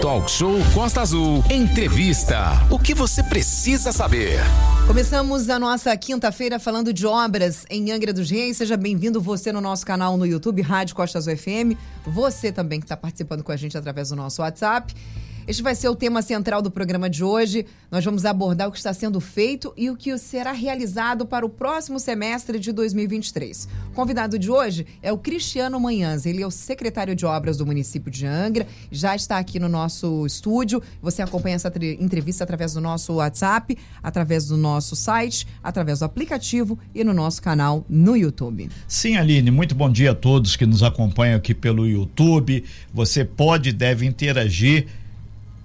Talk Show Costa Azul. Entrevista. O que você precisa saber? Começamos a nossa quinta-feira falando de obras em Angra dos Reis. Seja bem-vindo você no nosso canal no YouTube, Rádio Costa Azul FM. Você também que está participando com a gente através do nosso WhatsApp. Este vai ser o tema central do programa de hoje. Nós vamos abordar o que está sendo feito e o que será realizado para o próximo semestre de 2023. O convidado de hoje é o Cristiano Manhãs. Ele é o secretário de obras do município de Angra. Já está aqui no nosso estúdio. Você acompanha essa entrevista através do nosso WhatsApp, através do nosso site, através do aplicativo e no nosso canal no YouTube. Sim, Aline, muito bom dia a todos que nos acompanham aqui pelo YouTube. Você pode e deve interagir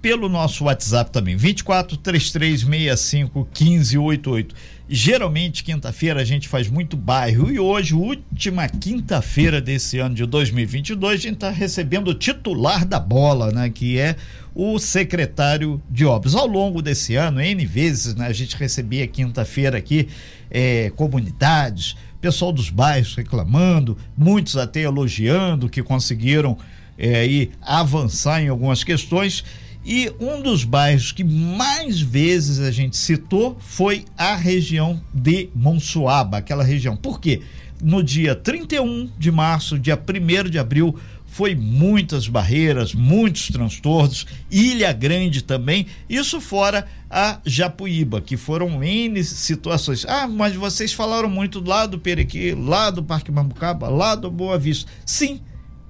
pelo nosso WhatsApp também, 24 3365 1588. Geralmente, quinta-feira, a gente faz muito bairro e hoje, última quinta-feira desse ano de 2022, a gente está recebendo o titular da bola, né? Que é o secretário de obras. Ao longo desse ano, N vezes, né? A gente recebia quinta-feira aqui é, comunidades, pessoal dos bairros reclamando, muitos até elogiando que conseguiram é, aí avançar em algumas questões. E um dos bairros que mais vezes a gente citou foi a região de Monsuaba, aquela região. Por quê? No dia 31 de março, dia 1 de abril, foi muitas barreiras, muitos transtornos, Ilha Grande também, isso fora a Japuíba, que foram N situações. Ah, mas vocês falaram muito lá do Perequi, lá do Parque Mambucaba, lá do Boa Vista. Sim,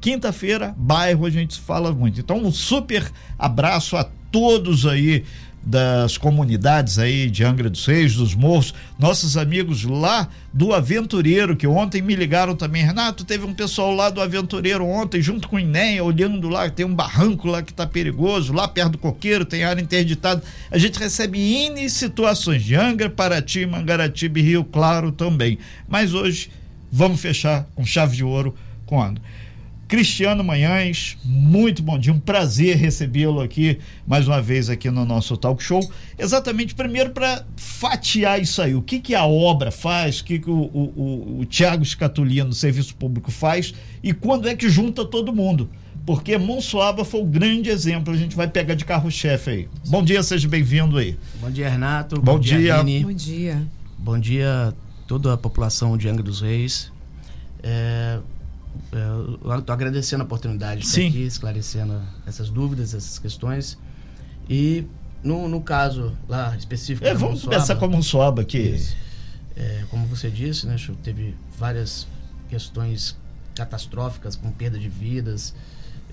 Quinta-feira, bairro, a gente fala muito. Então, um super abraço a todos aí das comunidades aí de Angra dos Reis, dos Morros, nossos amigos lá do Aventureiro, que ontem me ligaram também. Renato, teve um pessoal lá do Aventureiro ontem, junto com o Inéia, olhando lá, tem um barranco lá que tá perigoso, lá perto do coqueiro, tem área interditada. A gente recebe N situações de Angra, Paraty, Mangaratiba e Rio Claro também. Mas hoje vamos fechar com chave de ouro quando? Cristiano Manhães, muito bom dia, um prazer recebê-lo aqui mais uma vez aqui no nosso talk show. Exatamente, primeiro para fatiar isso aí, o que, que a obra faz, o que, que o, o, o, o Tiago Escatolino do Serviço Público faz e quando é que junta todo mundo. Porque Monsuaba foi o grande exemplo, a gente vai pegar de carro-chefe aí. Bom dia, seja bem-vindo aí. Bom dia, Renato. Bom, bom dia. dia bom dia. Bom dia a toda a população de Angra dos Reis. É, estou agradecendo a oportunidade de estar aqui, esclarecendo essas dúvidas, essas questões. E no, no caso lá específico. É, vamos começar com a Monsuaba aqui. É, como você disse, né, teve várias questões catastróficas, com perda de vidas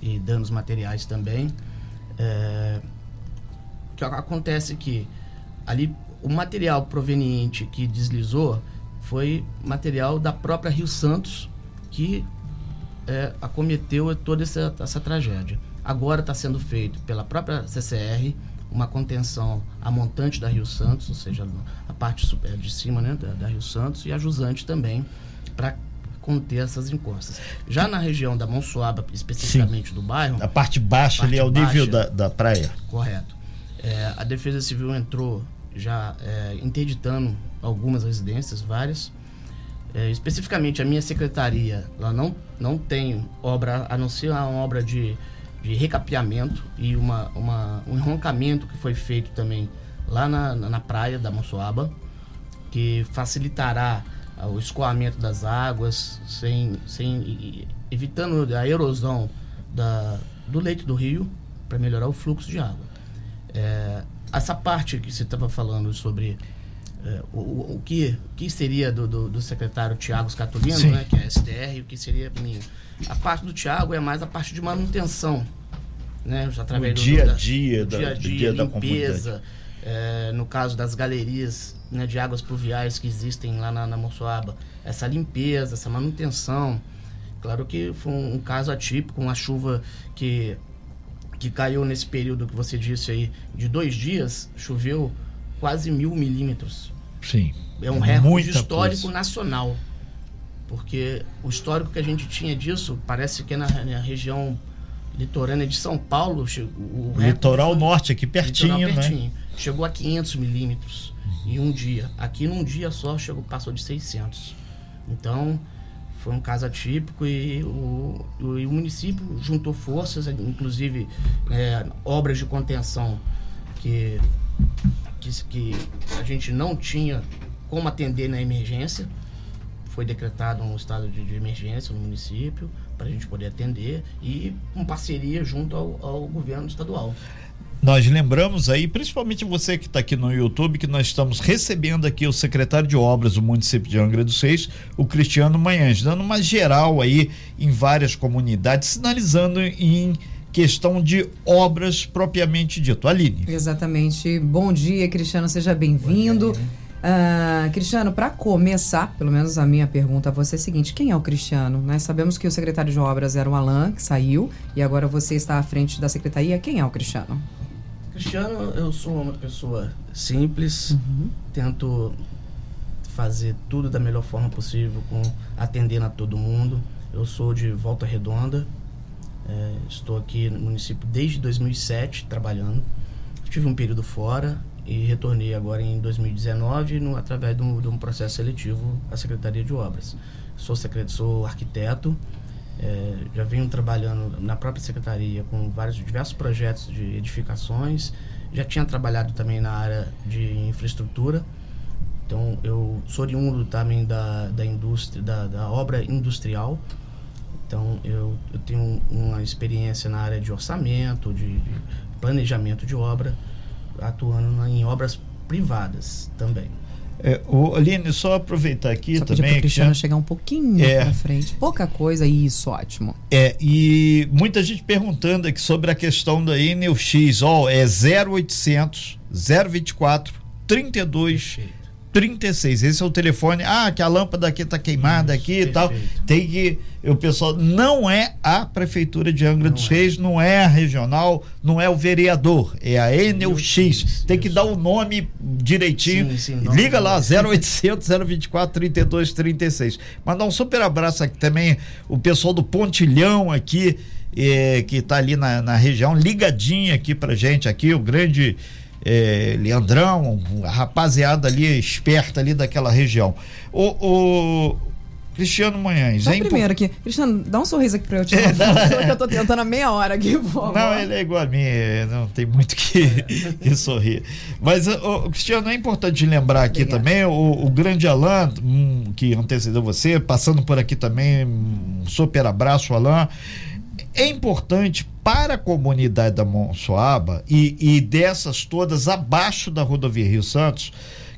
e danos materiais também. É, o que acontece que ali o material proveniente que deslizou foi material da própria Rio Santos que é, acometeu toda essa, essa tragédia. Agora está sendo feito pela própria CCR uma contenção a montante da Rio Santos, ou seja, a parte super, de cima né, da, da Rio Santos, e a jusante também, para conter essas encostas. Já na região da Monsuaba, especificamente Sim. do bairro. A parte baixa parte ali é o nível da, da praia. Correto. É, a Defesa Civil entrou já é, interditando algumas residências, várias, é, especificamente a minha secretaria, ela não, não tem obra, a não ser uma obra de, de recapeamento e uma, uma, um enroncamento que foi feito também lá na, na praia da Monsoaba, que facilitará o escoamento das águas, sem, sem, evitando a erosão da, do leito do rio, para melhorar o fluxo de água. É, essa parte que você estava falando sobre o, o, que, o que seria do, do, do secretário Tiago Scatolino, né, que é SDR, e o que seria minha. A parte do Tiago é mais a parte de manutenção, né, através o dia a dia, do, dia a dia, dia limpeza, é, no caso das galerias né, de águas pluviais que existem lá na, na Moçoaba, essa limpeza, essa manutenção. Claro que foi um, um caso atípico, uma chuva que que caiu nesse período que você disse aí de dois dias, choveu quase mil milímetros. Sim. É um recorde histórico coisa. nacional. Porque o histórico que a gente tinha disso, parece que é na, na região litorânea de São Paulo, o litoral foi, norte aqui pertinho, né? pertinho, chegou a 500 milímetros uhum. em um dia. Aqui num dia só chegou passou de 600. Então foi um caso atípico e o, o, e o município juntou forças, inclusive é, obras de contenção que, que, que a gente não tinha como atender na emergência. Foi decretado um estado de, de emergência no município para a gente poder atender e com parceria junto ao, ao governo estadual. Nós lembramos aí, principalmente você que está aqui no YouTube, que nós estamos recebendo aqui o secretário de obras do município de Angra dos Reis, o Cristiano Manhães, dando uma geral aí em várias comunidades, sinalizando em questão de obras propriamente dito. Aline. Exatamente. Bom dia, Cristiano, seja bem-vindo. Uh, Cristiano, para começar, pelo menos a minha pergunta a você é a seguinte: quem é o Cristiano? Nós sabemos que o secretário de obras era o Alain, que saiu, e agora você está à frente da secretaria. Quem é o Cristiano? Cristiano, eu sou uma pessoa simples, uhum. tento fazer tudo da melhor forma possível, com atendendo a todo mundo. Eu sou de Volta Redonda, é, estou aqui no município desde 2007 trabalhando. Tive um período fora e retornei agora em 2019 no, através de um, de um processo seletivo à Secretaria de Obras. Sou, sou arquiteto, é, já venho trabalhando na própria secretaria com vários diversos projetos de edificações. Já tinha trabalhado também na área de infraestrutura. Então eu sou oriundo também da, da indústria, da, da obra industrial. Então eu, eu tenho uma experiência na área de orçamento, de, de planejamento de obra, atuando na, em obras privadas também. É, o Aline, só aproveitar aqui só também. Para Cristiano já... chegar um pouquinho é, pra frente. Pouca coisa, isso, ótimo. É, e muita gente perguntando aqui sobre a questão da Enel X. Ó, é 0800 024 32 Perfeito. 36. Esse é o telefone. Ah, que a lâmpada aqui tá queimada Isso, aqui e tal. Tem que. O pessoal não é a prefeitura de Angra não dos é. Reis, não é a regional, não é o vereador, é a Enel X. Tem que dar o nome direitinho. Sim, sim, Liga lá 0800 024 32 36. Mandar um super abraço aqui também o pessoal do Pontilhão aqui, eh, que tá ali na, na região, ligadinho aqui pra gente aqui, o grande é, Leandrão, a rapaziada ali esperta ali daquela região. O, o Cristiano Manhães. Então, é primeiro aqui. Cristiano, dá um sorriso aqui pra eu te mandar, que eu tô tentando há meia hora aqui, Não, ele é igual a mim, não tem muito que, que sorrir. Mas, o, Cristiano, é importante lembrar aqui Obrigado. também, o, o grande Alain, um, que antecedeu você, passando por aqui também, um super abraço, Alain é importante para a comunidade da Monsoaba e, e dessas todas abaixo da rodovia Rio Santos,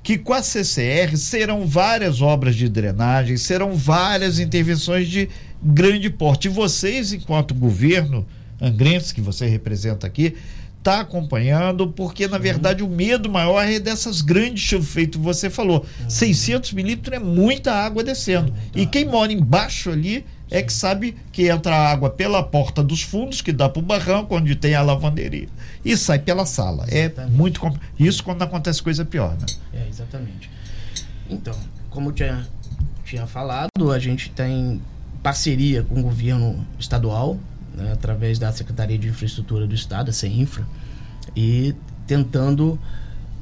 que com a CCR serão várias obras de drenagem, serão várias intervenções de grande porte. E vocês, enquanto governo angrense, que você representa aqui, está acompanhando, porque na verdade o medo maior é dessas grandes chuvas, feito você falou, uhum. 600 milímetros é muita água descendo. E quem mora embaixo ali é que sabe que entra água pela porta dos fundos, que dá para o barranco, onde tem a lavanderia, e sai pela sala. É exatamente. É muito compl... Isso quando acontece coisa pior, né? É, exatamente. Então, como eu tinha, tinha falado, a gente tem parceria com o governo estadual, né, através da Secretaria de Infraestrutura do Estado, a CEINFRA, e tentando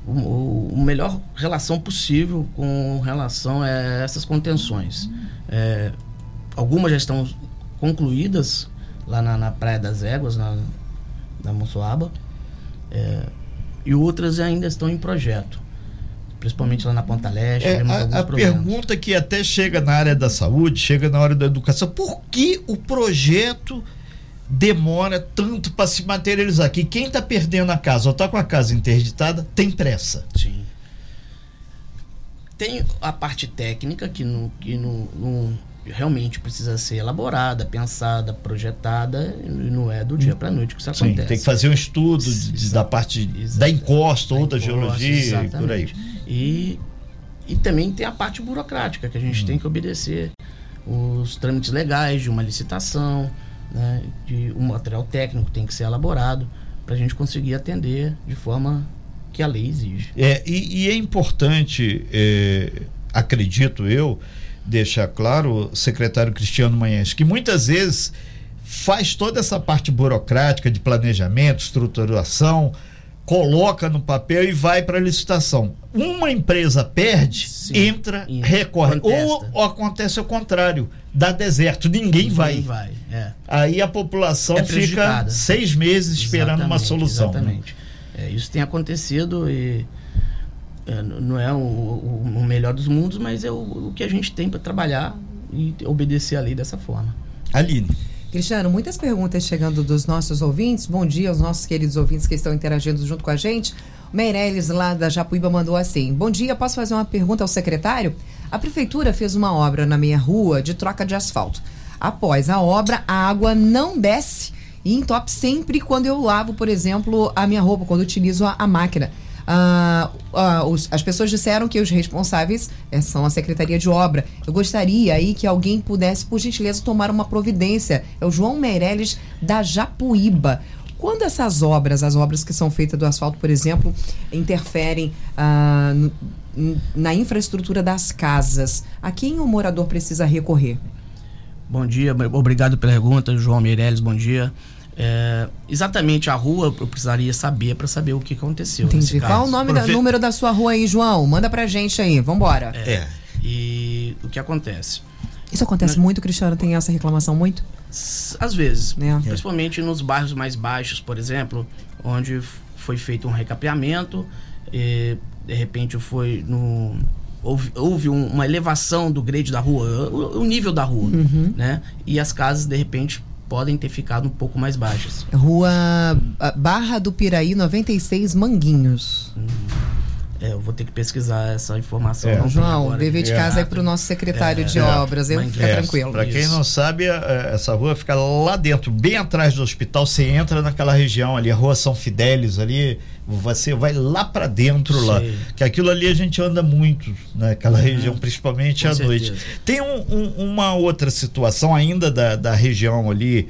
o, o melhor relação possível com relação a essas contenções. É, algumas já estão concluídas lá na, na Praia das Éguas, na, na Monsoaba, é, e outras ainda estão em projeto. Principalmente lá na Ponta Leste. É, a, a pergunta que até chega na área da saúde, chega na hora da educação, por que o projeto demora tanto para se materializar? Que quem está perdendo a casa ou está com a casa interditada tem pressa. Sim. Tem a parte técnica que não, que não, não realmente precisa ser elaborada, pensada, projetada, e não é do dia para noite que isso Sim, acontece. Tem que fazer um estudo de, da parte da encosta ou da, geologia e por aí. E, e também tem a parte burocrática, que a gente hum. tem que obedecer os trâmites legais de uma licitação, né, de um material técnico tem que ser elaborado para a gente conseguir atender de forma que a lei exige. É, e, e é importante, é, acredito eu, deixar claro, o secretário Cristiano Manhães, que muitas vezes faz toda essa parte burocrática de planejamento, estruturação, coloca no papel e vai para licitação. Uma empresa perde, Sim. entra, recorre. Ou, ou acontece o contrário, dá deserto, ninguém vai. Ninguém vai. É. Aí a população É fica seis meses esperando uma Exatamente, solução. né? Exatamente. É, isso tem acontecido e não é o, o- o melhor dos mundos, mas é o, o que a gente tem para trabalhar e obedecer a lei dessa forma. Aline. Cristiano, muitas perguntas chegando dos nossos ouvintes. Bom dia aos nossos queridos ouvintes que estão interagindo junto com a gente. Meirelles, lá da Japuíba, mandou assim: Bom dia, posso fazer uma pergunta ao secretário? A prefeitura fez uma obra na minha rua de troca de asfalto. Após a obra, a água não desce e entope sempre quando eu lavo, por exemplo, a minha roupa, quando utilizo a, a máquina. Ah, os- as pessoas disseram que os responsáveis eh, são a Secretaria de Obra. Eu gostaria aí que alguém pudesse, por gentileza, tomar uma providência. É o João Meirelles da Japuíba. Quando essas obras, as obras que são feitas do asfalto, por exemplo, interferem ah, na infraestrutura das casas, a quem o morador precisa recorrer? Bom dia, obrigado pela pergunta, João Meirelles, bom dia. É, exatamente a rua eu precisaria saber para saber o que aconteceu. Entendi. nesse Qual o nome da, número da sua rua aí, João? Manda pra gente aí, vambora. É. E o que acontece? Isso acontece muito, Cristiano? Tem essa reclamação muito? Às vezes, É. principalmente nos bairros mais baixos, por exemplo, onde foi feito um recapeamento, e, de repente foi no houve, houve um- uma elevação do grade da rua, o, o nível da rua, né? E as casas de repente podem ter ficado um pouco mais baixas. Rua Barra do Piraí, 96, Manguinhos. É, eu vou ter que pesquisar essa informação. É. João, agora dever de É. casa aí pro nosso secretário de É. obras, eu fica É, tranquilo. Pra quem não sabe, é, essa rua fica lá dentro, bem atrás do hospital. Você entra naquela região ali, a rua São Fidélis ali, você vai lá pra dentro lá. Sei. Que aquilo ali a gente anda muito naquela região, principalmente Com à noite. certeza. Tem um- um- uma outra situação ainda da, da região ali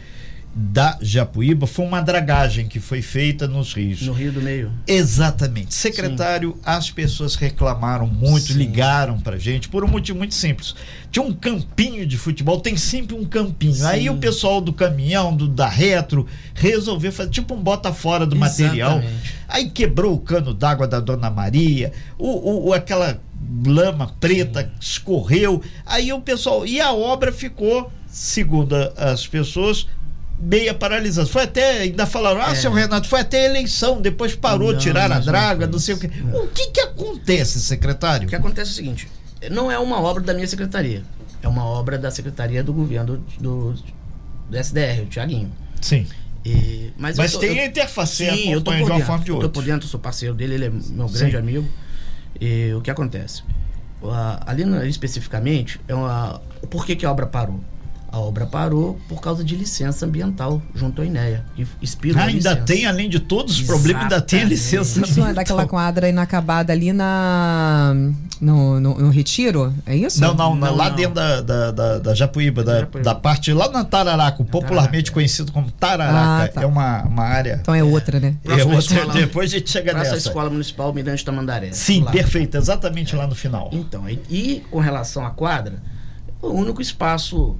da Japuíba, foi uma dragagem que foi feita nos rios. No Rio do Meio. Exatamente. Secretário, as pessoas reclamaram muito, Sim. ligaram pra gente por um motivo muito simples. Tinha um campinho de futebol, tem sempre um campinho. Sim. Aí o pessoal do caminhão, do da retro, resolveu fazer tipo um bota fora do material. Exatamente. Aí quebrou o cano d'água da Dona Maria, o, o- aquela lama preta escorreu. Aí o pessoal. E a obra ficou, segundo as pessoas, meia paralisada. Foi até, ainda falaram, ah, É. seu Renato, foi até a eleição, depois parou, Não, tiraram a draga, não sei o quê. Não. O que que acontece, secretário? O que acontece é o seguinte: não é uma obra da minha secretaria, é uma obra da secretaria do governo do, do SDR, o Tiaguinho. Sim. E- mas Mas tô- tem eu- a interface, Sim, eu tô por de uma dentro. forma de eu tô outra. por dentro, sou parceiro dele, ele é meu grande Sim. amigo. E o que acontece? A- Ali na- especificamente, é uma, por que, que a obra parou? A obra parou por causa de licença ambiental junto à INEA. Que expirou Ah, a ainda licença. tem, além de todos os problemas, ainda tem a licença. Isso é ambiental. daquela quadra inacabada ali na no, no, no Retiro? É isso? Não, não, Não, lá não. dentro da, da, da, da Japuíba, da, Japuíba. da parte lá na Tararaca, popularmente Tararaca, é. conhecido como Tararaca. Ah, tá. É uma, uma área. Então é outra, né? É Próxima outra, escola- depois a gente chega Praça nessa. Escola Municipal Mirante Tamandaré. Sim, lá. perfeito, exatamente lá no final. Então, e, e com relação à quadra, o único espaço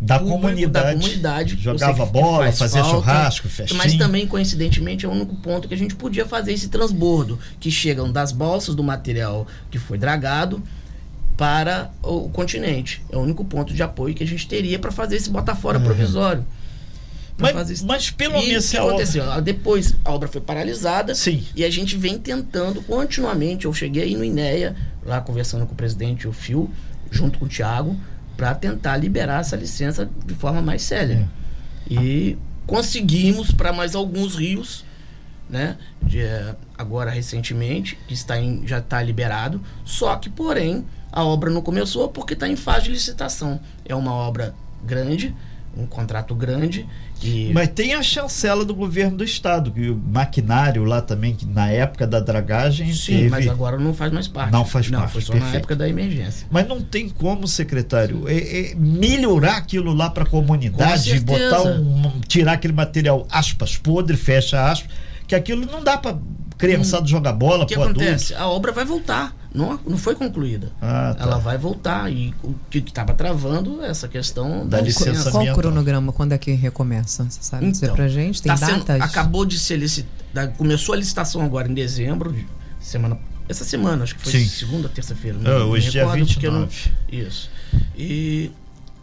Da público comunidade. da comunidade Jogava bola, faz fazia falta, churrasco, festinha. Mas também, coincidentemente, é o único ponto que a gente podia fazer esse transbordo, que chegam das bolsas do material que foi dragado para o continente. É o único ponto de apoio que a gente teria para fazer esse bota fora provisório. Mas- mas pelo E menos o que a obra- aconteceu? Ah, Depois a obra foi paralisada Sim. e a gente vem tentando continuamente. Eu cheguei aí no INEA, lá conversando com o presidente, o Fio, junto com o Thiago, para tentar liberar essa licença de forma mais séria. E conseguimos para mais alguns rios, né? de, eh, agora recentemente, que está em- já está liberado. Só que, porém, a obra não começou porque está em fase de licitação. É uma obra grande, um contrato grande. Mas tem a chancela do governo do estado, que o maquinário lá também, que na época da dragagem Sim, teve... mas agora não faz mais parte. Não faz Não, parte, foi só na perfeito. época da emergência. Mas não tem como, secretário, é- é melhorar aquilo lá para a comunidade, botar um, tirar aquele material aspas podre, fecha aspas, que aquilo não dá para criançada jogar bola, O que pro adulto. acontece? A obra vai voltar. Não, não foi concluída. Ah, tá. Ela vai voltar. E o que estava travando é essa questão Da licença licença. Qual o cronograma? Quando é que recomeça? Você sabe dizer Então, pra gente? Tem Tá sendo- datas? acabou de ser licitado. Começou a licitação agora em dezembro, de- semana. Essa semana, acho que foi Sim. segunda, terça-feira. Não hoje me dia recordo, porque eu não- 29. Isso. E,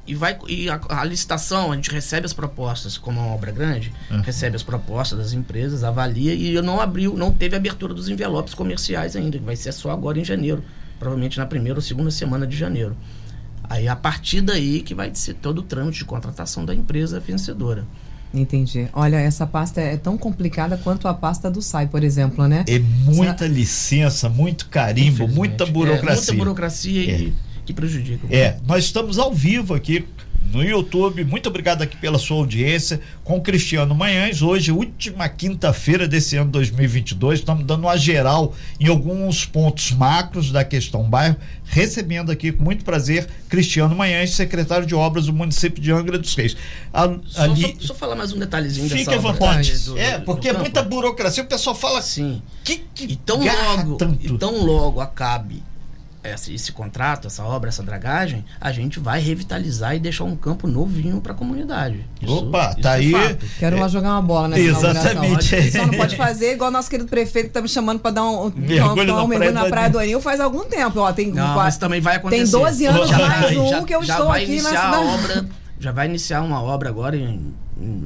e, vai, e a, a licitação, a gente recebe as propostas, como é uma obra grande, recebe as propostas das empresas, avalia e eu não abriu, não teve abertura dos envelopes comerciais ainda, que vai ser só agora em janeiro, provavelmente na primeira ou segunda semana de janeiro. Aí a partir daí que vai ser todo o trâmite de contratação da empresa vencedora. Entendi. Olha, essa pasta é tão complicada quanto a pasta do SAI, por exemplo, né? É muita licença, muito carimbo, muita É, burocracia. muita burocracia É. que prejudica. É, nós estamos ao vivo aqui no YouTube. Muito obrigado aqui pela sua audiência com o Cristiano Manhães. Hoje, última quinta-feira desse ano 2022, estamos dando uma geral em alguns pontos macros da questão bairro, recebendo aqui com muito prazer Cristiano Manhães, secretário de obras do município de Angra dos Reis. A- Só, ali, só, só falar mais um detalhezinho fique dessa à vontade. do- é, porque é muita burocracia, o pessoal fala Sim. que, que logo, tanto. e tão logo acabe esse, esse contrato, essa obra, essa dragagem, a gente vai revitalizar e deixar um campo novinho para a comunidade. Opa, isso tá é aí. fato. Quero lá jogar uma bola nessa Exatamente. Só não pode fazer igual nosso querido prefeito que tá me chamando pra dar um, Mergulho dar um na mergulho Praia na do Praia do Anil faz algum tempo. Ó, tem, Não, qua- mas também vai acontecer. tem 12 anos Já mais vai- um já, que eu já estou vai aqui na cidade. obra, já vai iniciar uma obra agora em-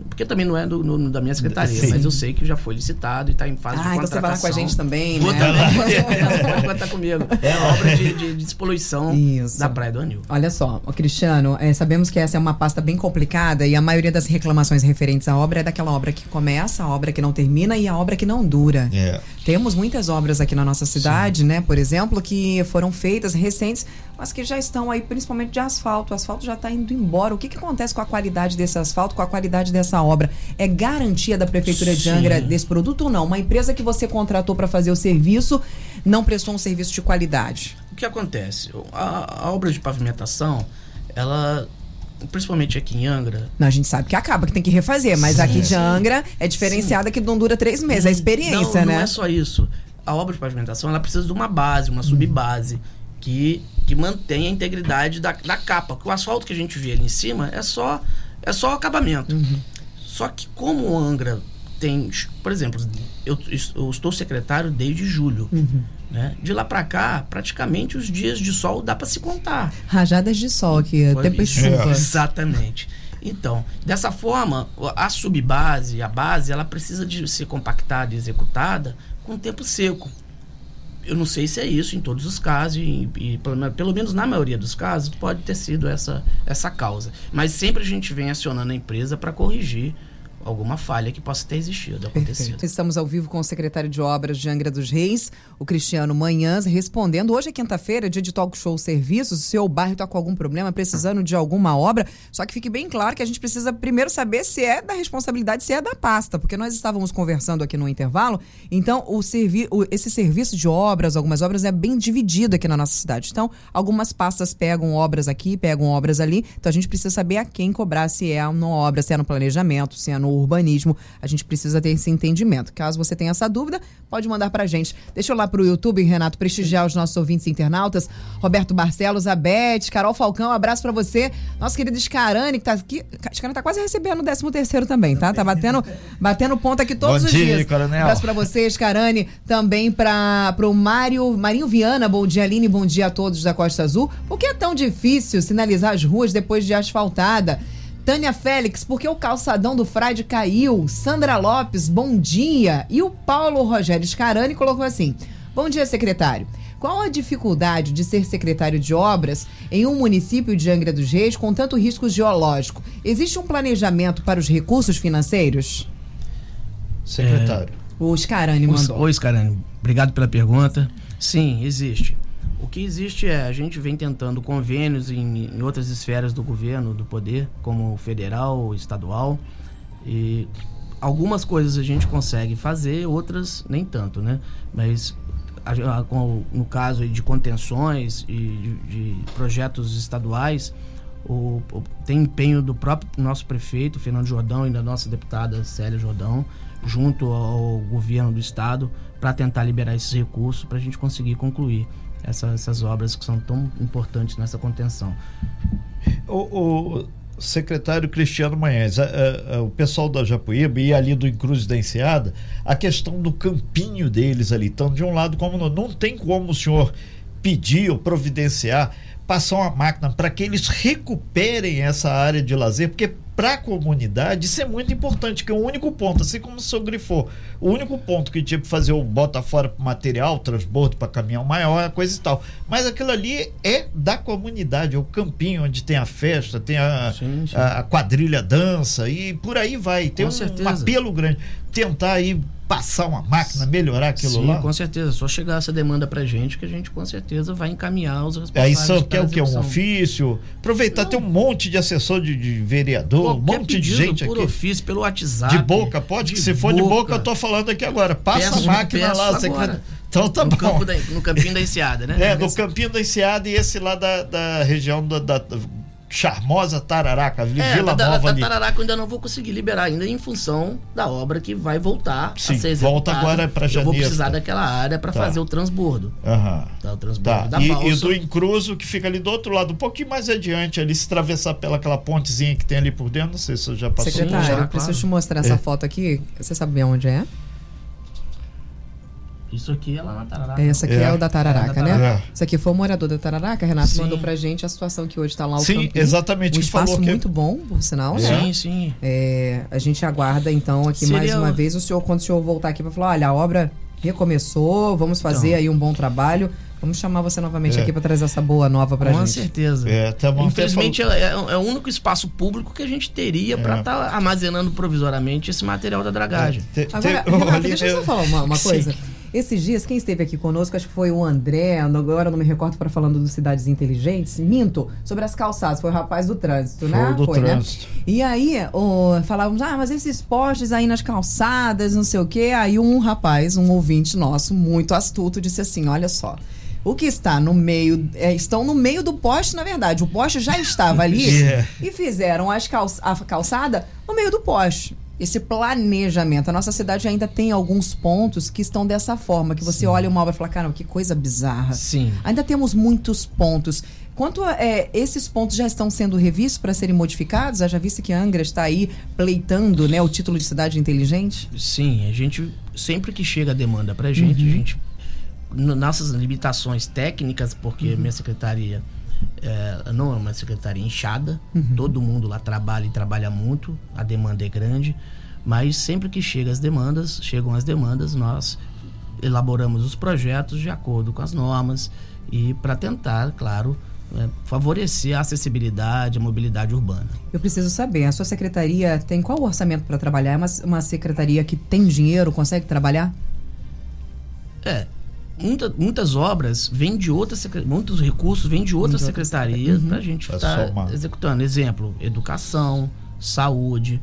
porque também não é do, no- da minha secretaria, Sim. mas eu sei que já foi licitado e está em fase de Ah, então contratação. você vai lá com a gente também, Vou né? também. Pode contar comigo. É obra de, de, de despoluição Isso. da Praia do Anil. Olha só, ô Cristiano, é, sabemos que essa é uma pasta bem complicada e a maioria das reclamações referentes à obra é daquela obra que começa, a obra que não termina e a obra que não dura. É. Temos muitas obras aqui na nossa cidade, né? Por exemplo, que foram feitas recentes, mas que já estão aí, principalmente de asfalto. O asfalto já está indo embora. O que, que acontece com a qualidade desse asfalto, com a qualidade dessa obra? É garantia da Prefeitura de Sim. Angra desse produto ou não? Uma empresa que você contratou para fazer o serviço não prestou um serviço de qualidade. O que acontece? A, a obra de pavimentação, ela, principalmente aqui em Angra, Não, a gente sabe que acaba, que tem que refazer, mas Sim, aqui de sim. Angra é diferenciada que não dura três meses. É a experiência, não, né? Não é só isso. A obra de pavimentação ela precisa de uma base, uma subbase, que, que mantenha a integridade da, da capa. Porque o asfalto que a gente vê ali em cima é só, é só o acabamento. Só que como o Angra tem, por exemplo, eu, eu estou secretário desde julho. Né? De lá para cá, praticamente os dias de sol dá para se contar. Rajadas de sol aqui, até chuva. Exatamente. Então, dessa forma, a subbase, a base, ela precisa de ser compactada e executada com tempo seco. Eu não sei se é isso em todos os casos, e, e pelo, pelo menos na maioria dos casos, pode ter sido essa, essa causa. Mas sempre a gente vem acionando a empresa para corrigir alguma falha que possa ter existido, acontecido. Perfeito. Estamos ao vivo com o secretário de Obras de Angra dos Reis, o Cristiano Manhãs, respondendo. Hoje é quinta-feira, dia de talk show serviços. O seu bairro está com algum problema, precisando de alguma obra. Só que fique bem claro que a gente precisa primeiro saber se é da responsabilidade, se é da pasta, porque nós estávamos conversando aqui no intervalo. Então, o servi o- esse serviço de obras, algumas obras, é bem dividido aqui na nossa cidade. Então, algumas pastas pegam obras aqui, pegam obras ali. Então, a gente precisa saber a quem cobrar, se é uma obra, se é no planejamento, se é no urbanismo. A gente precisa ter esse entendimento. Caso você tenha essa dúvida, pode mandar pra gente. Deixa eu lá pro YouTube, Renato, prestigiar os nossos ouvintes internautas. Roberto Barcelos, a Beth, Carol Falcão, um abraço pra você. Nosso querido Scarani, que tá aqui. Scarani tá quase recebendo o 13 terceiro também, tá? Tá batendo, batendo ponto aqui todos Bom os dia, dias. coronel. Abraço pra você, Scarani. Também para pro Mário, Marinho Viana, bom dia, Aline, bom dia a todos da Costa Azul. Por que é tão difícil sinalizar as ruas depois de asfaltada? Tânia Félix, por que o calçadão do Frade caiu? Sandra Lopes, bom dia. E o Paulo Rogério Scarani colocou assim: Bom dia, secretário. Qual a dificuldade de ser secretário de obras em um município de Angra dos Reis com tanto risco geológico? Existe um planejamento para os recursos financeiros? Secretário. O Scarani mandou. Oi, Scarani. Obrigado pela pergunta. Sim, existe. O que existe é, a gente vem tentando convênios em, em outras esferas do governo, do poder, como federal, estadual. E algumas coisas a gente consegue fazer, outras nem tanto, né? Mas a- a- com- no caso de contenções e de, de projetos estaduais, o, o- tem empenho do próprio nosso prefeito, Fernando Jordão, e da nossa deputada Célia Jordão, junto ao governo do estado, para tentar liberar esses recursos para a gente conseguir concluir. Essa, essas obras que são tão importantes nessa contenção. O, o secretário Cristiano Manhães, a, a, a, o pessoal da Japuíba e ali do Encruz da Enseada, a questão do campinho deles ali. Então, de um lado, como não, não tem como o senhor pedir ou providenciar passar uma máquina para que eles recuperem essa área de lazer, porque para a comunidade isso é muito importante, que é o único ponto, assim como o senhor grifou, o único ponto que tinha que fazer o bota fora material, transbordo para caminhão maior, coisa e tal. Mas aquilo ali é da comunidade, é o campinho onde tem a festa, tem a, sim, sim. a, a quadrilha dança e por aí vai. Tem um, um apelo grande. Tentar aí passar uma máquina, melhorar aquilo Sim, lá? com certeza. Só chegar essa demanda pra gente que a gente com certeza vai encaminhar os responsáveis. Aí só quer o que? Um ofício? Aproveitar, Não. tem um monte de assessor de, de vereador, um monte de gente por aqui. ofício, pelo WhatsApp. De boca, pode? Que se for de boca, eu tô falando aqui agora. Passa peço, a máquina lá, você Então tá no bom. Da, no campinho da Enseada, né? É, no campinho da Enseada e esse lá da, da região da, da charmosa Tararaca, é, Vila da, Nova da, ali. Tararaca eu ainda não vou conseguir liberar ainda em função da obra que vai voltar Sim, a ser volta agora para janeiro. Eu vou precisar daquela área para tá. fazer o transbordo. Uhum. Tá, o transbordo tá. da e, e do Encruzo que fica ali do outro lado, um pouquinho mais adiante, ali se atravessar pela aquela pontezinha que tem ali por dentro, não sei se você já passou. Secretário, já, eu preciso claro. te mostrar essa é. foto aqui. Você sabe onde é? Isso aqui é lá na Tararaca. Essa aqui é, é o da Tararaca, é né? É. Isso aqui foi o morador da Tararaca. Renato sim. mandou pra gente a situação que hoje está lá o Sim, campinho. exatamente. Um espaço muito que... bom, por sinal, é. né? Sim, sim. É, a gente aguarda, então, aqui Seria mais uma vez, o senhor, quando o senhor voltar aqui para falar, olha, a obra recomeçou, vamos fazer então. aí um bom trabalho. Vamos chamar você novamente é. aqui para trazer essa boa nova para gente. Com certeza. É, tá bom, Infelizmente é, é, o único espaço público que a gente teria para estar tá armazenando provisoriamente esse material da dragagem. Te, te, Agora, Renata, deixa eu só falar uma, uma coisa. Sim. Esses dias, quem esteve aqui conosco, acho que foi o André, agora não me recordo para falando dos Cidades Inteligentes, minto, sobre as calçadas, foi o rapaz do trânsito, foi né? Do foi, trânsito. né? E aí, falávamos, ah, mas esses postes aí nas calçadas, não sei o quê. Aí um rapaz, um ouvinte nosso, muito astuto, disse assim: olha só. O que está no meio, é, estão no meio do poste, na verdade. O poste já estava ali yeah. e fizeram as calça, a calçada no meio do poste esse planejamento. A nossa cidade ainda tem alguns pontos que estão dessa forma, que você Sim. olha uma obra e fala, cara, que coisa bizarra. Sim. Ainda temos muitos pontos. Quanto a, é, esses pontos já estão sendo revistos para serem modificados? Já visto que Angra está aí pleitando né, o título de cidade inteligente? Sim, a gente sempre que chega a demanda para a gente, uhum. a gente nossas limitações técnicas, porque uhum. minha secretaria é, não é uma secretaria inchada, uhum. todo mundo lá trabalha e trabalha muito, a demanda é grande, mas sempre que chega as demandas, chegam as demandas, nós elaboramos os projetos de acordo com as normas e para tentar, claro, é, favorecer a acessibilidade, a mobilidade urbana. Eu preciso saber, a sua secretaria tem qual orçamento para trabalhar? É uma, uma secretaria que tem dinheiro, consegue trabalhar? É, muita, muitas obras vêm de outras muitos recursos vêm de outras secretarias uhum. para a gente estar tá executando. Exemplo, educação, saúde,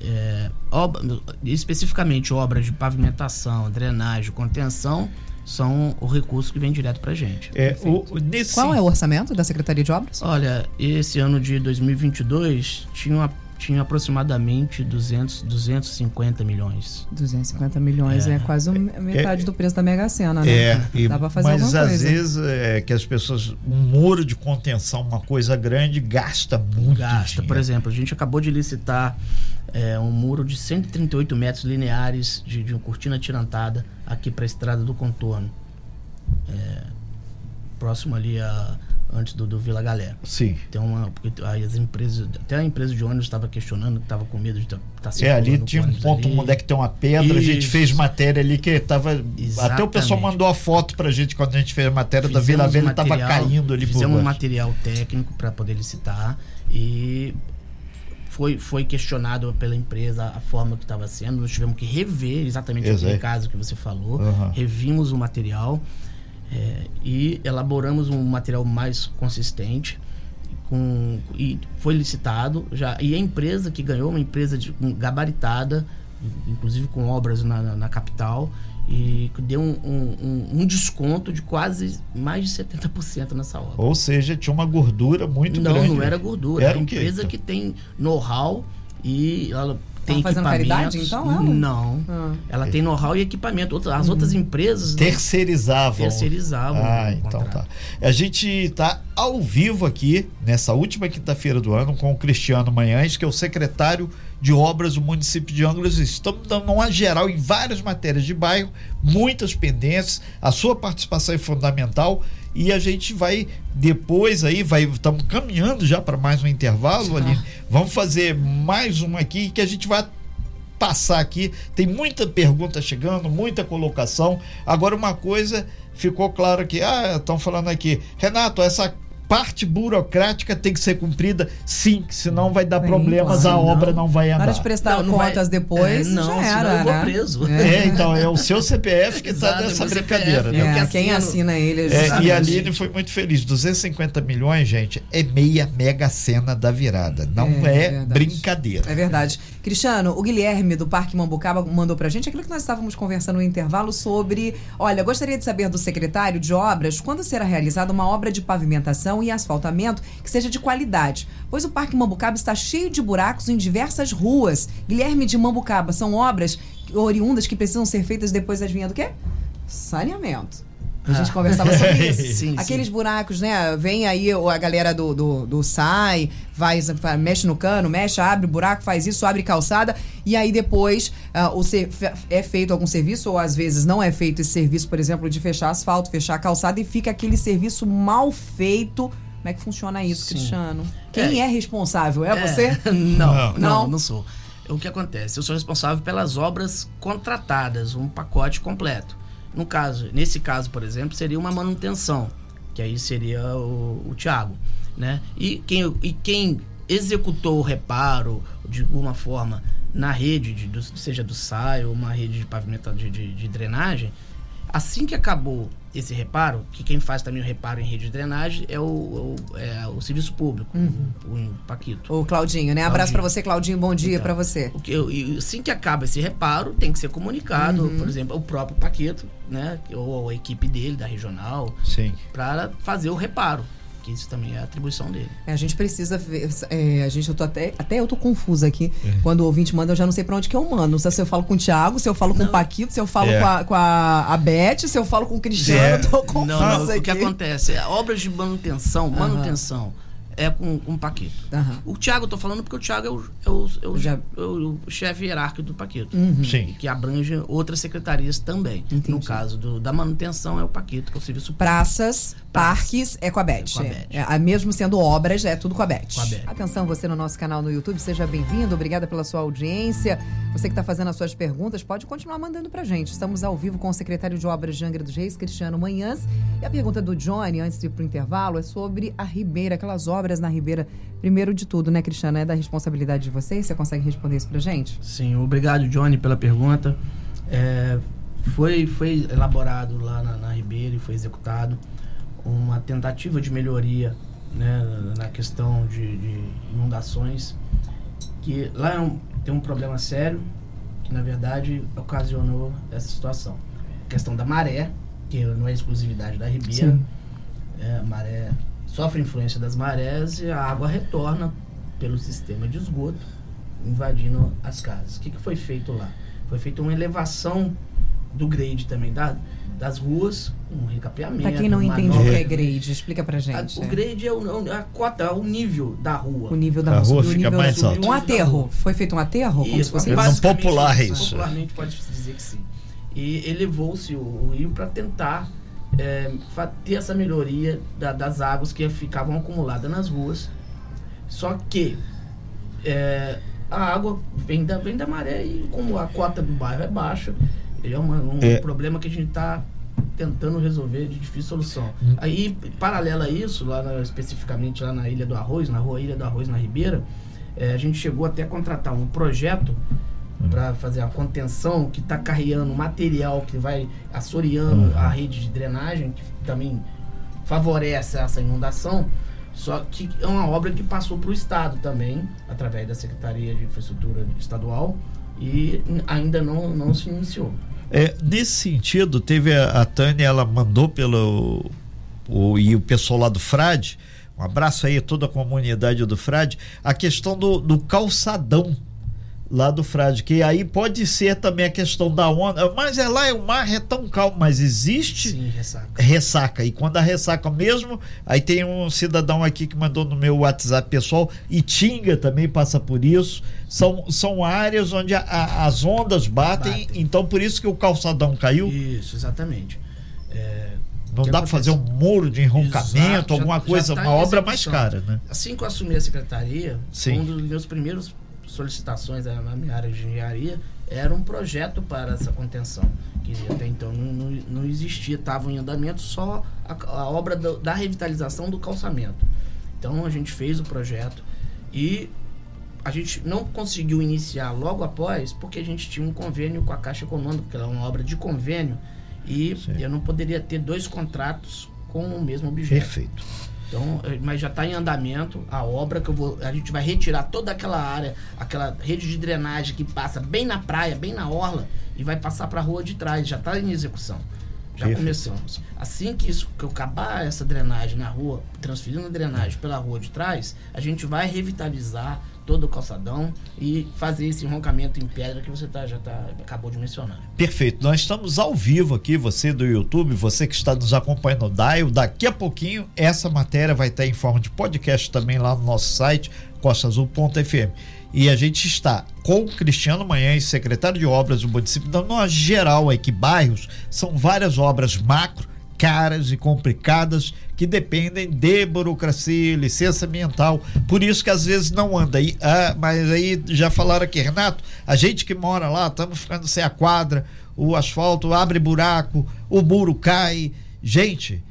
é, obra, especificamente obras de pavimentação, drenagem, contenção são o recurso que vem direto para a gente. É, o, nesse... Qual é o orçamento da Secretaria de Obras? Olha, esse ano de 2022 tinha uma tinha aproximadamente 200, 250 milhões. 250 milhões é, é quase metade é, do preço da Mega Sena, né? É, e, Dá pra fazer mas às coisa. vezes é que as pessoas, um muro de contenção, uma coisa grande, gasta muito Gasta, dinheiro. por exemplo, a gente acabou de licitar é, um muro de 138 metros lineares de, de uma cortina tirantada aqui para a estrada do contorno. É, próximo ali a antes do, do Vila Galera. Sim. Tem uma, aí as empresas, até a empresa de ônibus estava questionando, estava com medo de estar tá, tá É, ali tinha um ponto ali. onde é que tem uma pedra, Isso. a gente fez matéria ali que estava até o pessoal mandou a foto pra gente quando a gente fez a matéria fizemos da Vila Velha, estava caindo ali fizemos por um material técnico para poder licitar e foi, foi questionado pela empresa a forma que estava sendo. Nós tivemos que rever exatamente Exato. aquele caso que você falou. Uhum. Revimos o material. É, e elaboramos um material mais consistente com, e foi licitado já e a empresa que ganhou uma empresa de, um, gabaritada inclusive com obras na, na, na capital e deu um, um, um, desconto de quase mais de 70% nessa obra. Ou seja, tinha uma gordura muito não, grande. Não, não era gordura. Era é uma empresa que tem know-how e ela tem fazendo caridade, equipamentos. então, ela? Não. Ah. Ela tem know-how e equipamento. Outra- As Uhum. outras empresas não Terceirizavam. terceirizavam. Ah, o então tá. A gente está ao vivo aqui, nessa última quinta-feira do ano, com o Cristiano Manhães, que é o secretário de obras do município de Angra. Estamos dando uma geral em várias matérias de bairro, muitas pendências. A sua participação é fundamental e a gente vai depois aí, vai estamos caminhando já para mais um intervalo ali. Vamos fazer mais um aqui que a gente vai passar aqui. Tem muita pergunta chegando, muita colocação. Agora, uma coisa ficou claro que, ah, estão falando aqui, Renato, essa parte burocrática tem que ser cumprida, sim, senão vai dar Sim, problemas, claro. a obra Não. não vai andar. hora de prestar Não, não vai- contas depois, É, não, já senão era, eu vou né? preso. É, então, é o seu CPF que está Exato, nessa brincadeira, CPF, né? É, que quem assina ele É, e a Aline foi muito feliz. 250 milhões, gente, é meia mega cena da virada. Não É, é, brincadeira. É verdade. Cristiano, o Guilherme do Parque Mambucaba mandou pra gente aquilo que nós estávamos conversando no intervalo sobre. Olha, gostaria de saber do secretário de obras quando será realizada uma obra de pavimentação e asfaltamento que seja de qualidade, pois o Parque Mambucaba está cheio de buracos em diversas ruas. Guilherme de Mambucaba, são obras oriundas que precisam ser feitas depois das vinhas do quê? Saneamento. A gente Ah. conversava sobre isso. Sim, Aqueles sim. buracos, né? Vem aí o- a galera do, do, do SAI, vai, mexe no cano, mexe, abre buraco, faz isso, abre calçada, e aí depois o ser- fe- é feito algum serviço, ou às vezes não é feito esse serviço, por exemplo, de fechar asfalto, fechar a calçada, e fica aquele serviço mal feito. Como é que funciona isso, Sim. Cristiano? Quem é, responsável? É, É, você? Não, Não? não, não, sou. O que acontece? Eu sou responsável pelas obras contratadas, um pacote completo. No caso, nesse caso, por exemplo, seria uma manutenção, que aí seria o, o Thiago, né? E quem, e quem executou o reparo de alguma forma na rede, de, do- seja do SAI ou uma rede de pavimento de, de- de drenagem, assim que acabou esse reparo, que quem faz também o reparo em rede de drenagem é o, o- é o serviço público, o, o Paquito. O Claudinho, né? Abraço Claudinho. pra você, Claudinho. Bom dia Então, pra você. O que eu- e assim que acaba esse reparo, tem que ser comunicado, Uhum. por exemplo, o próprio Paquito, né? Ou a equipe dele, da regional, Sim. para fazer o reparo. Que isso também é atribuição dele. É, a gente precisa ver. é, a gente, eu tô até, até eu tô confusa aqui. É. Quando o ouvinte manda, eu já não sei pra onde que eu mando. Não se eu falo com o Thiago, se eu falo com o Paquito, se eu falo É. com, a, com a, a Beth, se eu falo com o Cristiano. É. Eu tô confusa não, não, aqui. o que acontece? é, Obras de manutenção, manutenção é com, com o Paquito. Aham. O Thiago eu tô falando porque o Thiago é o, é o, é o, Já- é o- o chefe hierárquico do Paquito. Sim. Que abrange outras secretarias também. Entendi. No caso do- da manutenção é o Paquito, que é o serviço Praças, parques, é com a Beth. É com a Beth. É, é, mesmo sendo obras, é tudo com a Beth. Com a Beth. Atenção, você no nosso canal no YouTube, seja bem-vindo, obrigada pela sua audiência. Você que está fazendo as suas perguntas, pode continuar mandando pra gente. Estamos ao vivo com o secretário de Obras de Angra dos Reis, Cristiano Manhãs. E a pergunta do Johnny, antes de ir pro intervalo, é sobre a Ribeira, aquelas obras na Ribeira. Primeiro de tudo, né, Cristiano? É da responsabilidade de vocês? Você consegue responder isso pra gente? Sim, obrigado, Johnny, pela pergunta. É, foi, foi elaborado lá na, na Ribeira e foi executado uma tentativa de melhoria né, na questão de, de inundações, que lá é um- tem um problema sério que, na verdade, ocasionou essa situação. A questão da maré, que não é exclusividade da Ribeira, é, a maré sofre influência das marés e a água retorna pelo sistema de esgoto, invadindo as casas. O que, que foi feito lá? Foi feita uma elevação do grade também da, das ruas, um recapeamento. Pra quem não entende o que é grade, explica pra A- gente. o grade é o, a cota, é o nível da rua. O nível da A rua subiu o fica nível mais alta. Um aterro. Foi feito um aterro? Como se Isso, fosse É isso? basicamente popular isso. Popularmente pode se dizer que sim. E elevou-se o, o rio para tentar é, ter essa melhoria da- das águas que ficavam acumuladas nas ruas. Só que é, a água vem da, vem da maré e como a cota do bairro é baixa, é uma- um É. problema que a gente está tentando resolver de difícil solução. Hum. Aí, paralelo a isso, lá na- especificamente lá na Ilha do Arroz, na rua Ilha do Arroz, na Ribeira, eh, a gente chegou até a contratar um projeto para fazer a contenção que está carregando material que vai assoreando a rede de drenagem, que também favorece essa inundação. Só que é uma obra que passou para o Estado também, através da Secretaria de Infraestrutura Estadual, e ainda não, não se iniciou. É, nesse sentido, teve a, a Tânia, ela mandou pelo. O, e o pessoal lá do Frade, um abraço aí a toda a comunidade do Frade, a questão do, do calçadão. Lá do Frade, que aí pode ser também a questão da onda, mas é lá, o mar é tão calmo, mas existe Sim, ressaca. ressaca. E quando a ressaca mesmo, aí tem um cidadão aqui que mandou no meu WhatsApp pessoal, Itinga também passa por isso. São, são áreas onde a- a- as ondas batem, Batem. então por isso que o calçadão caiu. Isso, exatamente. É, Não dá para fazer um muro de enroncamento, já- alguma já coisa, tá uma obra mais cara, né? Assim que eu assumi a secretaria, Sim. um dos meus primeiros solicitações na minha área de engenharia era um projeto para essa contenção, que até então não, não, não existia, estava em andamento só a, a obra do- da revitalização do calçamento. Então a gente fez o projeto e a gente não conseguiu iniciar logo após porque a gente tinha um convênio com a Caixa Econômica, que era uma obra de convênio, e Sim. eu não poderia ter dois contratos com o mesmo objeto. Perfeito. Então, eh, mas já está em andamento a obra que eu vou. A gente vai retirar toda aquela área, aquela rede de drenagem que passa bem na praia, bem na orla, e vai passar para a rua de trás. Já está em execução. Já Perfeito. começamos. Assim que isso que eu acabar essa drenagem na rua, transferindo a drenagem pela rua de trás, a gente vai revitalizar todo o calçadão e fazer esse enroncamento em pedra que você tá, já tá, acabou de mencionar. Perfeito. Nós estamos ao vivo aqui, você do YouTube, você que está nos acompanhando no. Daqui a pouquinho, essa matéria vai estar em forma de podcast também lá no nosso site, costaazul.fm. E a gente está com o Cristiano Manhães, secretário de obras do município, dando uma geral aí que bairros são várias obras macro, caras e complicadas que dependem de burocracia, licença ambiental. Por isso que às vezes não anda aí. Ah, mas aí já falaram aqui, Renato, a gente que mora lá, estamos ficando sem a quadra, o asfalto abre buraco, o muro cai. Gente,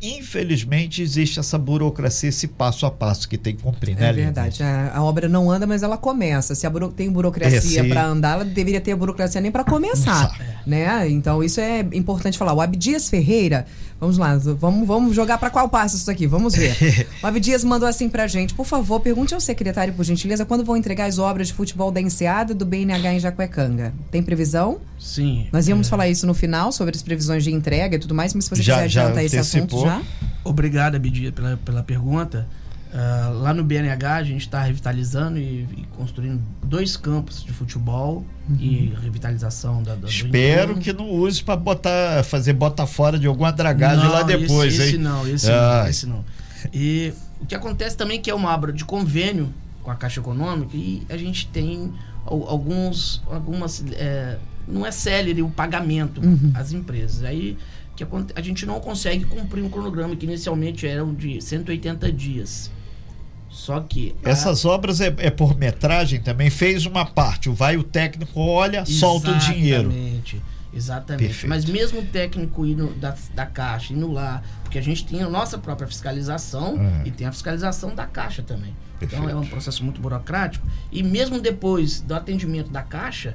infelizmente existe essa burocracia, esse passo a passo que tem que cumprir, né, É verdade. A, a obra não anda, mas ela começa. Se a buro- tem burocracia Esse- para andar, ela deveria ter burocracia nem para começar, né? Então isso é importante falar. O Abdias Ferreira, vamos lá, vamos, vamos jogar para qual passo isso aqui? Vamos ver. o Abdias mandou assim pra gente: por favor, pergunte ao secretário, por gentileza, quando vão entregar as obras de futebol da Enseada do BNH em Jacuecanga. Tem previsão? Sim. Nós íamos é, falar isso no final sobre as previsões de entrega e tudo mais, mas se você Já- quiser já adiantar esse assunto já. Obrigado, Abidia, pela, pela pergunta. Ah, lá no BNH a gente está revitalizando e, e construindo dois campos de futebol e revitalização da, da Espero que não use para botar, fazer bota fora de alguma dragagem Não, lá depois, esse, esse hein? não, esse Ah. não, esse não. E o que acontece também é que é uma obra de convênio com a Caixa Econômica e a gente tem al- alguns, algumas, é, não é célere o pagamento às empresas. Aí que aconte- a gente não consegue cumprir um cronograma que inicialmente era de 180 dias. Só que a- Essas obras é, é por metragem também, fez uma parte, vai o técnico, olha, solta o dinheiro. Exatamente. Exatamente. Mas mesmo o técnico indo da, da Caixa, indo lá, porque a gente tem a nossa própria fiscalização Uhum. e tem a fiscalização da Caixa também. Então Perfeito. é um processo muito burocrático. E mesmo depois do atendimento da Caixa,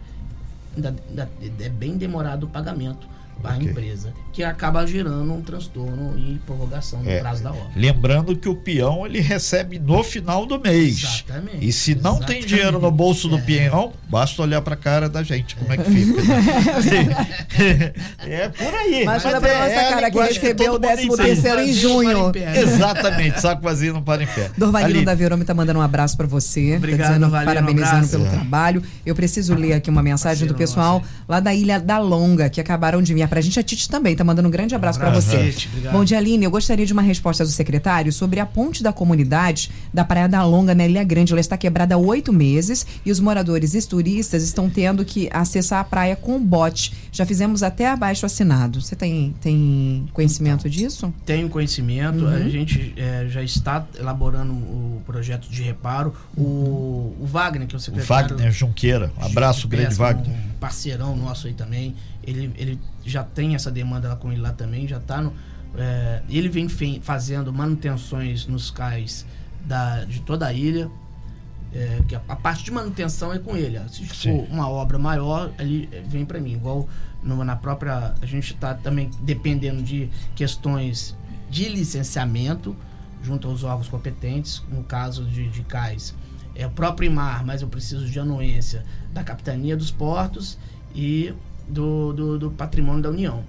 ainda- ainda é bem demorado o pagamento para a empresa, que acaba gerando um transtorno e prorrogação do É. prazo da obra. Lembrando que o peão ele recebe no final do mês. Exatamente. E se não tem Exatamente. dinheiro no bolso do É. peão, basta olhar pra cara da gente, como é que fica. né? é por aí. Mas olha pra é- nossa é a cara que recebeu o todo mundo 13º entende. terceiro em junho. para em pé, né? Exatamente, saco vazio não para em pé. Dorvalino Ali, da Verome tá mandando um abraço pra você. Obrigado, tá dizendo, um parabenizando abraço. pelo É. trabalho. Eu preciso ler aqui uma mensagem do pessoal lá da Ilha da Longa, que acabaram de enviar pra gente. A Titi também tá mandando um grande abraço pra abraço, você. Tite. Bom dia, Aline. Eu gostaria de uma resposta do secretário sobre a ponte da comunidade da Praia da Longa, na Ilha Grande. Ela está quebrada há oito meses e os moradores e turistas estão tendo que acessar a praia com bote. Já fizemos até abaixo assinado. Você tem, tem conhecimento disso? tenho conhecimento, Uhum. a gente é, já está elaborando o projeto de reparo. O, o Wagner, que é o o secretário. Wagner Junqueira, um abraço, de grande Wagner. Um parceirão nosso aí também. Ele, ele já tem essa demanda lá com ele lá também, já está no. é, ele vem fazendo manutenções nos cais da, de toda a ilha. é, que a, a parte de manutenção é com ele. Se Sim. for uma obra maior, ele é, vem para mim. Igual no- na própria. A gente está também dependendo de questões de licenciamento junto aos órgãos competentes, no caso de, de cais. É o próprio IMAR, mas eu preciso de anuência da Capitania dos Portos e do, do, do Patrimônio da União.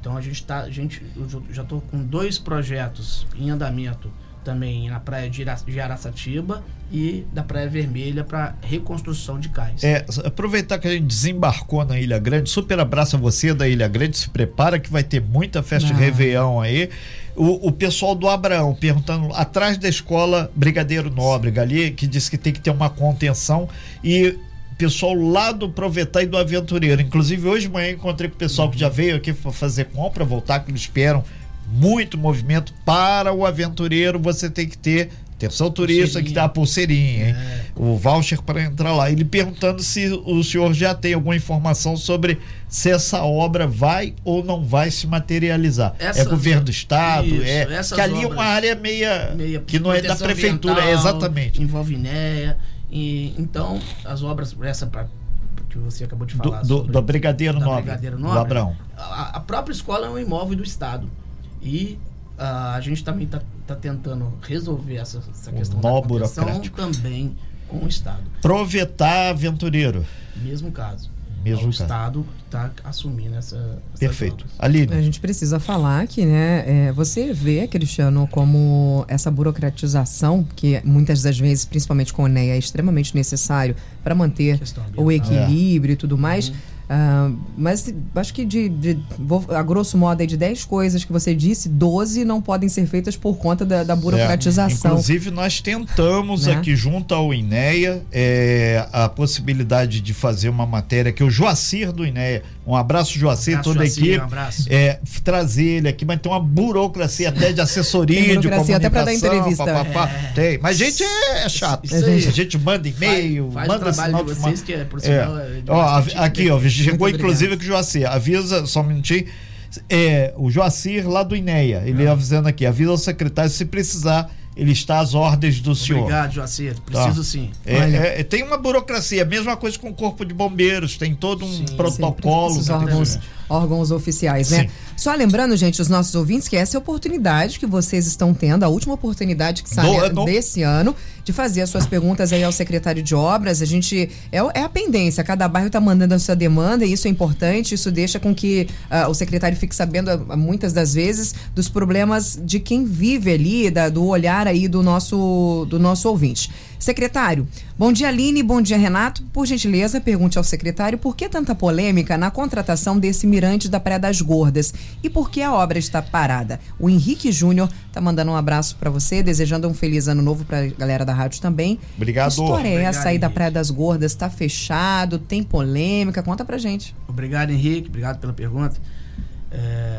Então a gente está. A gente, eu já estou com dois projetos em andamento, também na praia de, Araçatiba e da Praia Vermelha para reconstrução de cais. É, aproveitar que a gente desembarcou na Ilha Grande, super abraço a você da Ilha Grande, se prepara que vai ter muita festa de Réveillon aí. O, o, pessoal do Abraão perguntando atrás da escola Brigadeiro Nóbrega ali, que disse que tem que ter uma contenção e pessoal lá do Provetar e do Aventureiro. Inclusive, hoje de manhã encontrei com o pessoal que já veio aqui para fazer compra, voltar, que eles esperam muito movimento. Para o aventureiro, você tem que ter Atenção turista que dá a pulseirinha, hein? É. O voucher para entrar lá. Ele perguntando se o senhor já tem alguma informação sobre se essa obra vai ou não vai se materializar. Essas, é governo do estado, isso, é que ali é uma área meia, meia que não é da prefeitura, é exatamente. Envolve INEA. E, então, as obras, essa pra, que você acabou de falar. Do, sobre, do Brigadeiro Nobre. Brigadeiro Nobre. Do Abrão. A, a própria escola é um imóvel do estado. E Uh, a gente também está tá tentando resolver essa, essa questão da proteção também com o Estado. Provetar aventureiro. Mesmo caso. Mesmo o caso. Estado está assumindo essa. Perfeito. Aline. A gente precisa falar que, né? É, você vê, Cristiano, como essa burocratização, que muitas das vezes, principalmente com o NEA, é extremamente necessário para manter o equilíbrio é. e tudo mais. Uhum Uh, mas acho que de, de vou, a grosso modo, de 10 coisas que você disse, 12 não podem ser feitas por conta da, da burocratização. É. Inclusive, nós tentamos né? aqui junto ao INEA é, a possibilidade de fazer uma matéria que o Joacir do INEA, um abraço, Joacir, um abraço, toda a equipe, um é, trazer ele aqui, mas tem uma burocracia até de assessoria, tem burocracia de comunicação. até para dar entrevista. Pá, pá, pá. É. Tem, mas a gente é chato. A gente, a gente manda e-mail, faz, faz manda sinal de vocês, que é, por sinal, é. Ó, aqui, ó, chegou inclusive que o Joacir, avisa, só um minutinho, é, o Joacir lá do INEA, ele ah. avisando aqui, avisa ao secretário se precisar ele está às ordens do senhor. Obrigado, Joacir. Preciso tá. sim. É, é, tem uma burocracia, mesma coisa com o corpo de bombeiros, tem todo um sim, protocolo. Órgãos, oficiais, né? Sim. Só lembrando, gente, os nossos ouvintes, que essa é a oportunidade que vocês estão tendo, a última oportunidade que sai desse ano, de fazer as suas perguntas aí ao secretário de obras. A gente. É, é a pendência, cada bairro está mandando a sua demanda e isso é importante, isso deixa com que uh, o secretário fique sabendo, uh, muitas das vezes, dos problemas de quem vive ali, da, do olhar aí do nosso, do nosso ouvinte. Secretário, bom dia Aline, bom dia Renato. Por gentileza, pergunte ao secretário por que tanta polêmica na contratação desse mirante da Praia das Gordas e por que a obra está parada. O Henrique Júnior tá mandando um abraço para você, desejando um feliz ano novo para a galera da rádio também. Obrigado. Que história é essa aí da Praia das Gordas? Está fechado? Tem polêmica? Conta pra gente. Obrigado, Henrique. Obrigado pela pergunta. É,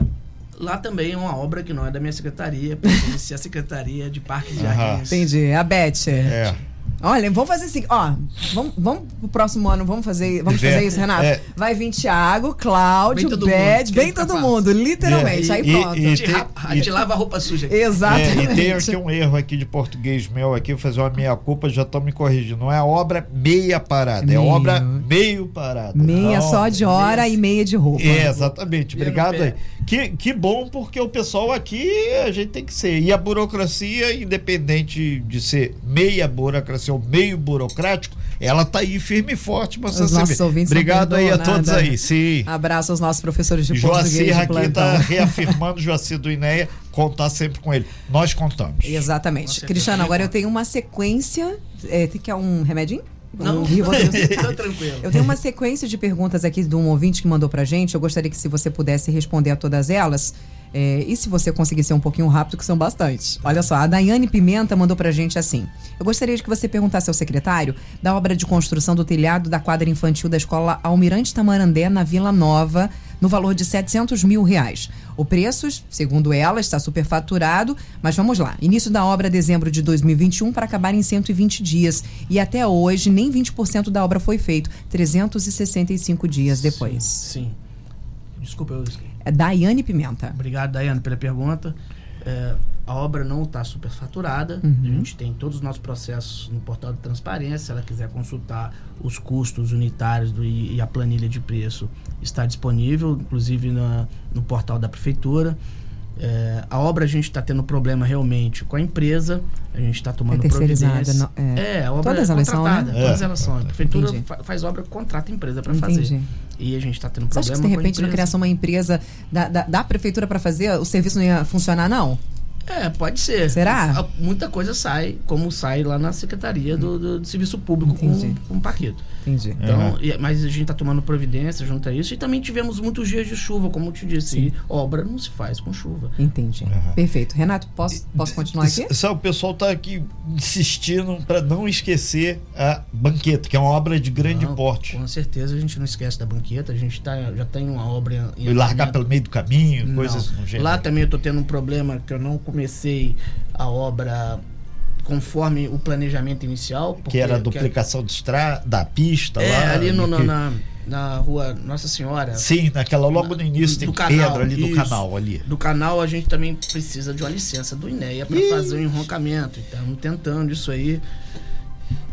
lá também é uma obra que não é da minha secretaria, pertence à Secretaria de Parques e Jardins. Entendi. A Beth. É. Olha, vamos fazer assim, ó. Vamos, vamos pro próximo ano, vamos fazer, vamos fazer isso, Renato. É. Vai vir Thiago, Cláudio, Beth, vem todo mundo, literalmente. É. aí pronto. E, e, a gente lava a roupa suja. Aqui. Exatamente. É, e tem aqui um erro aqui de português meu aqui, vou fazer uma meia culpa, já estão me corrigindo. Não é obra meia parada, é meio. é obra meio parada. Meia Não, só de hora meia... e meia de roupa. É, exatamente. Obrigado aí. Que, que bom, porque o pessoal aqui a gente tem que ser. E a burocracia, independente de ser meia burocracia seu meio burocrático, ela está aí firme e forte para você nossos ouvintes Obrigado aí a todos aí. Sim. Abraço aos nossos professores de Joacir aqui está reafirmando, Joacir do INEA, contar sempre com ele. Nós contamos. Exatamente. Cristiano, agora eu tenho uma sequência. É, que é um remedinho? Não, tô tranquilo. Eu tenho uma sequência de perguntas aqui de um ouvinte que mandou pra gente. Eu gostaria que se você pudesse responder a todas elas. É, e se você conseguir ser um pouquinho rápido, que são bastante. Olha só, a Daiane Pimenta mandou pra gente assim. Eu gostaria de que você perguntasse ao secretário da obra de construção do telhado da quadra infantil da escola Almirante Tamarandé, na Vila Nova, no valor de 700 mil reais. O preço, segundo ela, está superfaturado, mas vamos lá. Início da obra dezembro de 2021 para acabar em 120 dias. E até hoje, nem 20% da obra foi feito. 365 dias depois. Sim. sim. Desculpa, eu esqueci. É Daiane Pimenta. Obrigado, Daiane, pela pergunta. É, a obra não está superfaturada. Uhum. A gente tem todos os nossos processos no portal de transparência. Se ela quiser consultar os custos unitários do, e a planilha de preço, está disponível, inclusive na, no portal da prefeitura. É, a obra a gente está tendo problema realmente com a empresa, a gente está tomando é providência. No, é, é, a obra todas é contratada, né? todas elas são. A prefeitura faz obra, contrata a empresa para fazer. E a gente está tendo problema. Você acha que de repente na criação uma empresa da, da, da prefeitura para fazer, o serviço não ia funcionar, não? É, pode ser. Será? Muita coisa sai, como sai lá na Secretaria do, do, do Serviço Público com, com o Paquito. Entendi. Então, e- mas a gente está tomando providência junto a isso. E também tivemos muitos dias de chuva, como eu te disse. E obra não se faz com chuva. Entendi. Perfeito. Renato, posso, posso continuar aqui? S- Sabe, o pessoal tá aqui insistindo para não esquecer a banqueta, que é uma obra de grande Não, porte. Com certeza a gente não esquece da banqueta. A gente tá, já tem uma obra em E largar pelo meio do caminho, Não. coisas no gênero. Lá também eu tô tendo um problema que eu não comecei a obra conforme o planejamento inicial. que porque- era a duplicação de estra... da pista É, lá. ali no- na, que- na, na rua Nossa Senhora. Sim, naquela logo no início do tem canal, pedra ali do isso. canal ali. Do canal a gente também precisa de uma licença do INEA para fazer o enroncamento. Estamos tentando isso aí.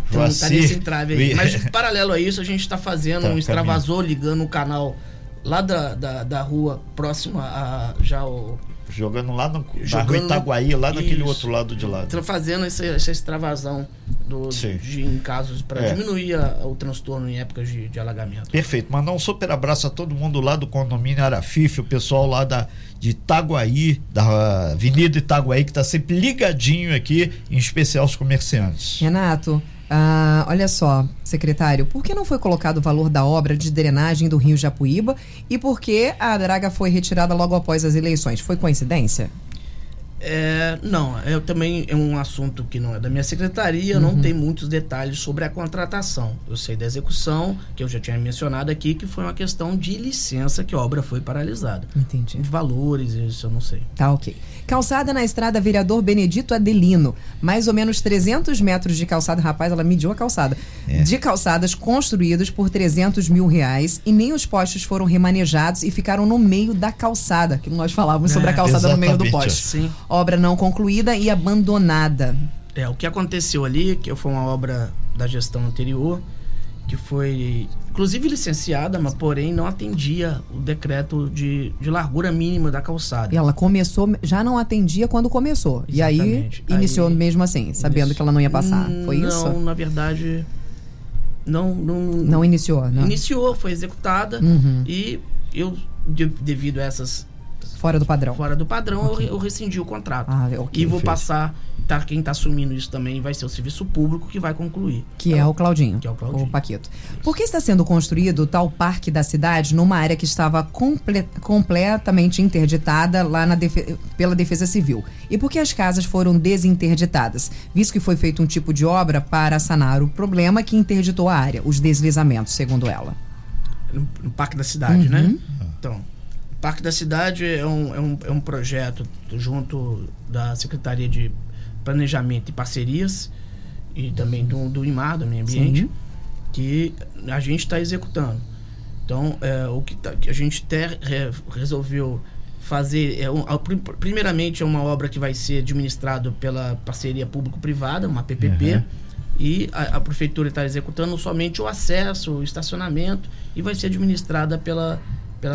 Então tá nesse entrave aí. Mas paralelo a isso, a gente está fazendo Tá, um extravasor ligando o canal lá da, da, da rua próxima a já o. Jogando lá no na Jogando no- Itaguaí, lá naquele Isso. outro lado de lá. Fazendo essa, essa extravasão do, de, em casos para É. diminuir a- o transtorno em épocas de, de alagamento. Perfeito. Mandar um super abraço a todo mundo lá do condomínio Arafife, o pessoal lá da, de Itaguaí, da Avenida Itaguaí, que está sempre ligadinho aqui, em especial os comerciantes. Renato, ah, olha só, secretário, por que não foi colocado o valor da obra de drenagem do Rio Japuíba e por que a draga foi retirada logo após as eleições? Foi coincidência? É, não, eu também é um assunto que não é da minha secretaria, não tem muitos detalhes sobre a contratação. Eu sei da execução, que eu já tinha mencionado aqui, que foi uma questão de licença que a obra foi paralisada. Entendi. De valores, isso eu não sei. Tá, ok. Calçada na estrada Vereador Benedito Adelino. Mais ou menos 300 metros de calçada. Rapaz, ela mediu a calçada. De calçadas construídos por 300 mil reais e nem os postes foram remanejados e ficaram no meio da calçada. Que nós falávamos sobre a É, calçada no meio do poste. Sim. Obra não concluída e abandonada. É, o que aconteceu ali, que foi uma obra da gestão anterior, que foi inclusive licenciada, mas porém não atendia o decreto de, de largura mínima da calçada. E ela começou, já não atendia quando começou. E aí Exatamente. iniciou Aí- mesmo assim, sabendo Isso. que ela não ia passar. Foi não, isso? na verdade, não, não, Não iniciou, né? iniciou, foi executada Uhum. e eu, de- devido a essas Fora do padrão. fora do padrão, eu re- eu, rescindi o contrato. Ah, ok. e vou perfeito. passar, tá, quem está assumindo isso também vai ser o serviço público que vai concluir. Que é o Claudinho. Que é o Claudinho. O Paquito. Por que está sendo construído o tal parque da cidade numa área que estava comple- completamente interditada lá na defe- pela Defesa Civil? E por que as casas foram desinterditadas? Visto que foi feito um tipo de obra para sanar o problema que interditou a área, os deslizamentos, segundo ela. no, no Parque da Cidade, Uhum. né? Então, Parque da Cidade é um, é, um, é um projeto junto da Secretaria de Planejamento e Parcerias e também do, do IMAR, do Meio Ambiente, Sim. que a gente está executando. Então, é, o que, tá- que a gente ter, re- resolveu fazer, é um, primeiramente é uma obra que vai ser administrada pela parceria público-privada, uma PPP, Uhum. e a, a prefeitura está executando somente o acesso, o estacionamento, e vai ser administrada pela,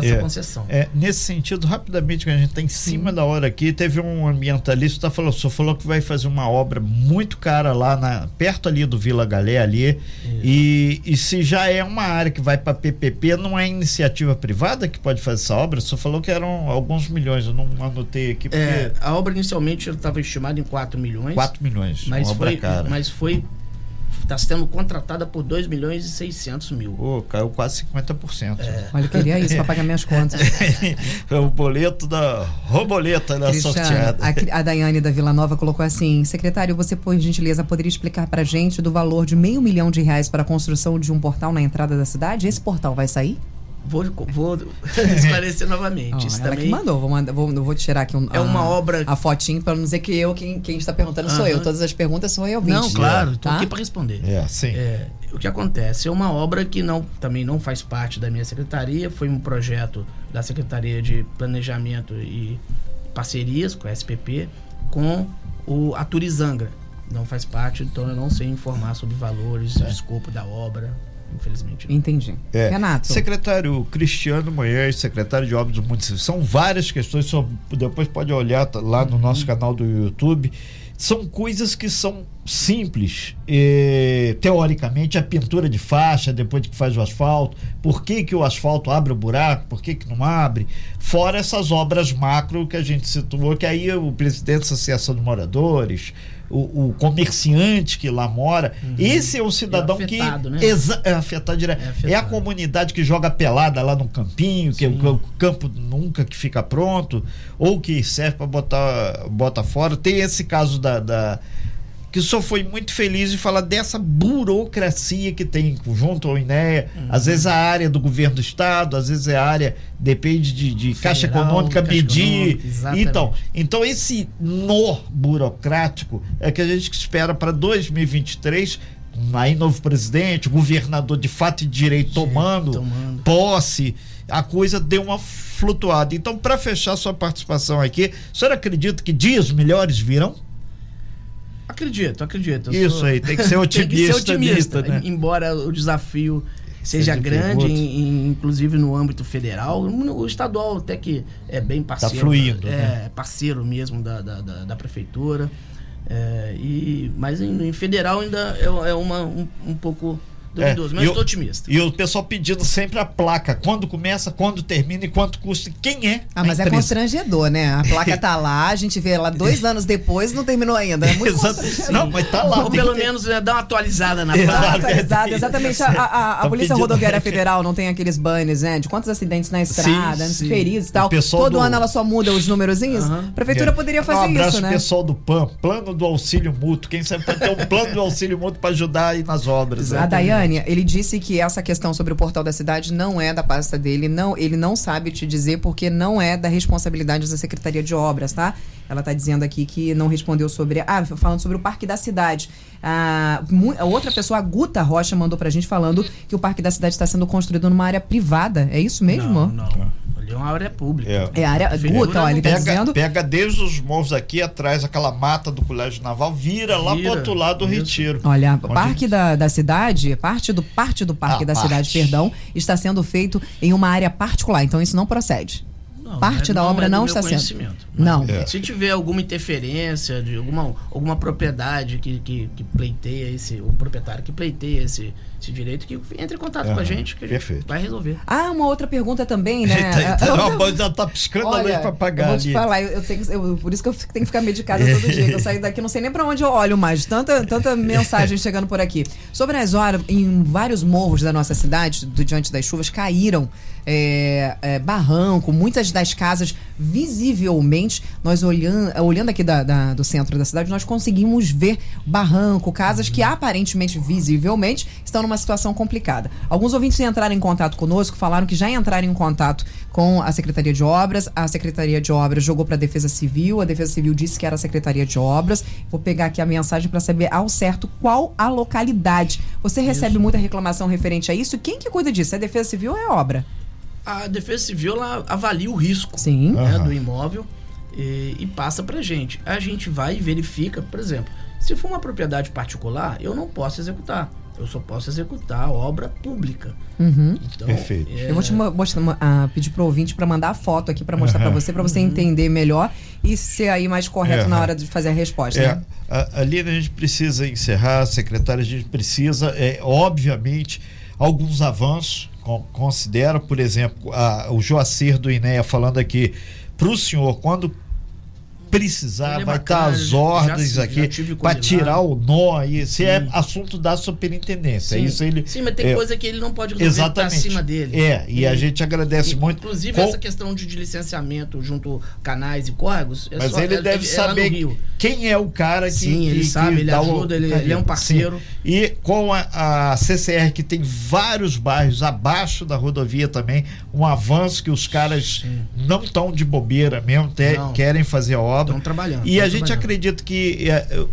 pela É. concessão. É, nesse sentido, rapidamente, que a gente está em cima da hora aqui, teve um ambientalista que tá falando, só falou que vai fazer uma obra muito cara lá, na, perto ali do Vila Galé ali. E, e se já é uma área que vai para PPP, não é iniciativa privada que pode fazer essa obra? Só falou que eram alguns milhões, eu não anotei aqui, porque É, a obra inicialmente estava estimada em 4 milhões. 4 milhões, mas uma obra foi, cara. mas foi está sendo contratada por 2 milhões e 600 mil. Pô, caiu quase 50%. Olha, eu queria isso para pagar minhas contas. É o boleto da roboleta da Cristiano, sorteada. a, a Daiane da Vila Nova colocou assim: secretário, você, por gentileza, poderia explicar pra gente do valor de meio milhão de reais para a construção de um portal na entrada da cidade? Esse portal vai sair? Vou, vou esclarecer novamente. Ó, Isso ela também que mandou, vou, mandar, vou, vou tirar aqui um, É uma a- obra- a fotinho para não dizer que eu, quem, quem está perguntando sou Aham. eu. Todas as perguntas sou eu, Não, claro, estou Tá? aqui para responder. É, sim. É, o que acontece? É uma obra que não, também não faz parte da minha secretaria, foi um projeto da Secretaria de Planejamento e Parcerias, com a SPP, com o, a Turizangra. Não faz parte, então eu não sei informar sobre valores, É. escopo da obra, infelizmente. não. Entendi. É. Renato. Secretário Cristiano Moisés, secretário de Obras do Município. São várias questões, só depois pode olhar lá no Uhum. nosso canal do YouTube. são coisas que são simples. Eh, teoricamente, a pintura de faixa depois que faz o asfalto, por que, que o asfalto abre o buraco, por que, que não abre, fora essas obras macro que a gente situou, que aí o presidente da Associação de Moradores, o, o, comerciante que lá mora. Uhum. Esse é o cidadão é afetado, que. Né? É afetado direto. É, afetado. é, a comunidade que joga pelada lá no campinho, que, que, o campo nunca que fica pronto, ou que serve para botar bota fora. Tem esse caso da, da que só foi muito feliz em falar dessa burocracia que tem junto ao INEA. Uhum. Às vezes a área do governo do estado, às vezes é a área, depende de, de Federal, caixa econômica. Econômica, então, então, esse nó burocrático é que a gente espera para 2023 aí novo presidente, governador de fato e direito tomando, tomando, posse, a coisa deu uma flutuada. Então, para fechar sua participação aqui, o senhor acredita que dias melhores virão? Acredito, acredito. Isso sou... aí, tem que ser otimista. tem que ser otimista, né? Embora o desafio seja grande, em, inclusive no âmbito federal, o estadual até que é bem tá parceiro. Tá fluindo. É né? parceiro mesmo da, da, da, da prefeitura. É, e, mas em, em, federal ainda é, é uma, um, um pouco duvidoso, é, mas estou otimista. E o pessoal pedindo sempre a placa, quando começa, quando termina e quanto custa. Quem é? Ah, mas é constrangedor, né? A placa tá lá, a gente vê lá dois anos depois não terminou ainda. É muito Não, mas tá lá. Ou pelo menos né, dá uma atualizada na placa. Atualizada, exatamente. A, a, a Polícia Rodoviária Federal não tem aqueles banners, né? De quantos acidentes na estrada, sim, sim. feridos e tal. Todo do... ano ela só muda os numerozinhos. Uhum. A prefeitura é. poderia fazer um abraço isso, né? pessoal do PAN, plano do auxílio mútuo. Quem sabe pode ter um plano do auxílio mútuo para ajudar aí nas obras. Né? A Daiane, ele disse que essa questão sobre o portal da cidade não é da pasta dele, não, ele não sabe te dizer porque não é da responsabilidade da Secretaria de Obras, tá? Ela está dizendo aqui que não respondeu sobre. Ah, falando sobre o Parque da Cidade. Ah, a outra pessoa, a Guta Rocha, mandou pra gente falando que o Parque da Cidade está sendo construído numa área privada. É isso mesmo? Não, não. É uma área pública. É, é área. Guta, ó, ele tá pega, dizendo. Pega desde os morros aqui atrás, aquela mata do Colégio Naval, vira, vira lá pro outro lado do Retiro. Olha, o Parque da, da cidade, parte do, parte do Parque a da parte. cidade, perdão, está sendo feito em uma área particular. Então isso não procede. Não, Parte é, da obra é não está sendo. Não. É. Se tiver alguma interferência de alguma, alguma propriedade que, que, que pleiteia esse, o proprietário que pleiteia esse, esse direito, que entre em contato uhum. com a gente, que a gente Perfeito. vai resolver. Ah, uma outra pergunta também, né? Tá, já tá piscando Olha, a luz para pagar. Eu vou te ali. falar, eu, eu, tenho, eu, por isso que eu tenho que ficar medicada todo dia. Eu saio daqui, não sei nem para onde eu olho mais. Tanta, tanta mensagem chegando por aqui. Sobre as horas, em vários morros da nossa cidade, do, diante das chuvas, caíram é, é, barranco, muitas das casas visivelmente, nós olhando, olhando aqui da, da, do centro da cidade, nós conseguimos ver barranco, casas que aparentemente, visivelmente, estão numa situação complicada. Alguns ouvintes entraram em contato conosco, falaram que já entraram em contato com a Secretaria de Obras, a Secretaria de Obras jogou para a Defesa Civil, a Defesa Civil disse que era a Secretaria de Obras. Vou pegar aqui a mensagem para saber ao certo qual a localidade. Você recebe isso. muita reclamação referente a isso? Quem que cuida disso? É a Defesa Civil ou é a obra? a Defesa Civil ela avalia o risco Sim. Né, uhum. do imóvel e, e passa para gente. A gente vai e verifica, por exemplo, se for uma propriedade particular, eu não posso executar. Eu só posso executar obra pública. Uhum. Então, Perfeito. É... Eu vou te mostrar, uh, pedir para o ouvinte para mandar a foto aqui para mostrar uhum. para você, para você uhum. entender melhor e ser aí mais correto na hora de fazer a resposta. É. Né? ali a gente precisa encerrar, secretária, a gente precisa, é, obviamente, alguns avanços considero, por exemplo, a, o Joacir do INEA falando aqui para o senhor, quando precisar, é vai estar as ordens já, aqui para tirar o nó aí. Se é assunto da superintendência. Sim. Isso ele, Sim, mas tem é, coisa que ele não pode resolver tá exatamente. tá acima dele. É, e, e a gente agradece e, muito. Inclusive, com... essa questão de, de, licenciamento junto canais e córregos. É mas só, ele é, deve é saber quem é o cara que. Sim, ele que, sabe, que ele ajuda, o... ele, ele, é um parceiro. Sim. E com a, a CCR, que tem vários bairros abaixo da rodovia também, um avanço que os caras Sim. não estão de bobeira mesmo, te, querem fazer a obra Estão trabalhando. E a gente acredita que é,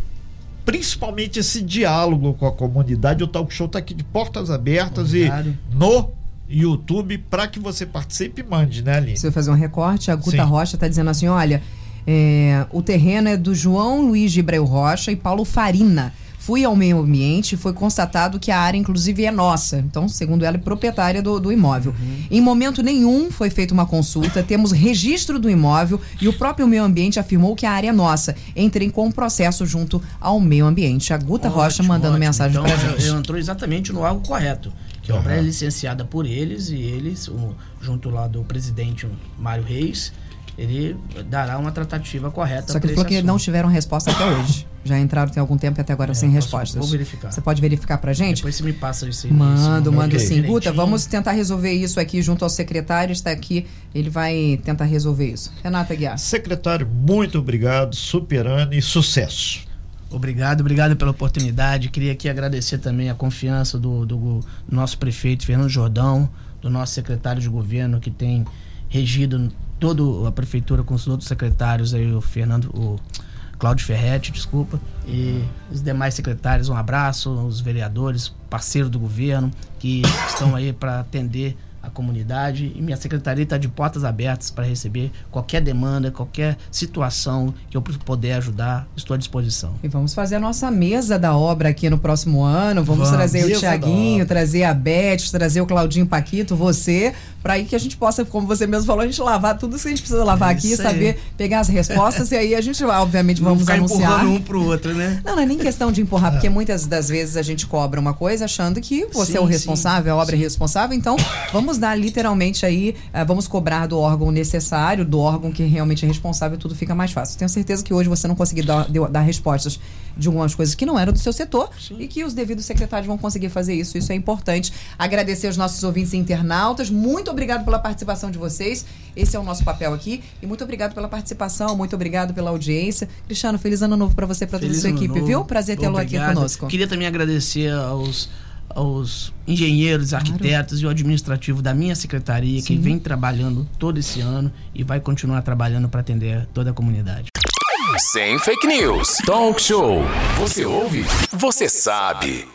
principalmente esse diálogo com a comunidade, o Talk Show está aqui de portas abertas Obrigado. e no YouTube para que você participe e mande, né, Aline? Se eu fazer um recorte, a Guta Sim. Rocha está dizendo assim: olha, é, o terreno é do João Luiz de Ibreu Rocha e Paulo Farina fui ao meio ambiente e foi constatado que a área, inclusive, é nossa. Então, segundo ela, é proprietária do, do imóvel. Uhum. Em momento nenhum foi feita uma consulta, temos registro do imóvel e o próprio meio ambiente afirmou que a área é nossa. Entrem com o processo junto ao meio ambiente. A Guta ótimo, Rocha mandando ótimo. mensagem então, pra gente. Eu entrou exatamente no algo correto. Que a obra é licenciada por eles e eles, o, junto lá do presidente Mário Reis, ele dará uma tratativa correta. Só que ele falou que não tiveram resposta até hoje. Já entraram tem algum tempo e até agora é, sem respostas. Vou verificar. Você pode verificar pra gente? Depois você me passa isso aí. Mando, mando okay. sim. Guta, vamos tentar resolver isso aqui junto ao secretário. Está aqui, ele vai tentar resolver isso. Renata Guiar. Secretário, muito obrigado, superando e sucesso. Obrigado, obrigado pela oportunidade. Queria aqui agradecer também a confiança do, do nosso prefeito Fernando Jordão, do nosso secretário de governo que tem regido toda a prefeitura com os outros secretários aí, o Fernando, o Cláudio Ferretti, desculpa, e os demais secretários, um abraço, os vereadores, parceiros do governo, que estão aí para atender a comunidade e minha secretaria está de portas abertas para receber qualquer demanda, qualquer situação que eu puder ajudar, estou à disposição. E vamos fazer a nossa mesa da obra aqui no próximo ano. Vamos, vamos trazer o Tiaguinho, trazer a Beth, trazer o Claudinho Paquito, você, para aí que a gente possa, como você mesmo falou, a gente lavar tudo que a gente precisa lavar é aqui, saber pegar as respostas e aí a gente, obviamente, vamos Não anunciar. empurrando um pro outro, né? Não, não é nem questão de empurrar, porque muitas das vezes a gente cobra uma coisa achando que você sim, é o responsável, sim, a obra é sim. é responsável, então vamos dar literalmente aí, uh, vamos cobrar do órgão necessário, do órgão que realmente é responsável, tudo fica mais fácil. Tenho certeza que hoje você não conseguiu dar, dar respostas de algumas coisas que não eram do seu setor Sim. e que os devidos secretários vão conseguir fazer isso. Isso é importante. Agradecer aos nossos ouvintes e internautas. Muito obrigado pela participação de vocês. Esse é o nosso papel aqui. E muito obrigado pela participação, muito obrigado pela audiência. Cristiano, feliz ano novo para você e para toda a sua equipe, novo. viu? Prazer tê-lo aqui conosco. Queria também agradecer aos aos engenheiros, arquitetos claro. e o administrativo da minha secretaria Sim. que vem trabalhando todo esse ano e vai continuar trabalhando para atender toda a comunidade. Sem fake news. Talk show. Você ouve? Você sabe.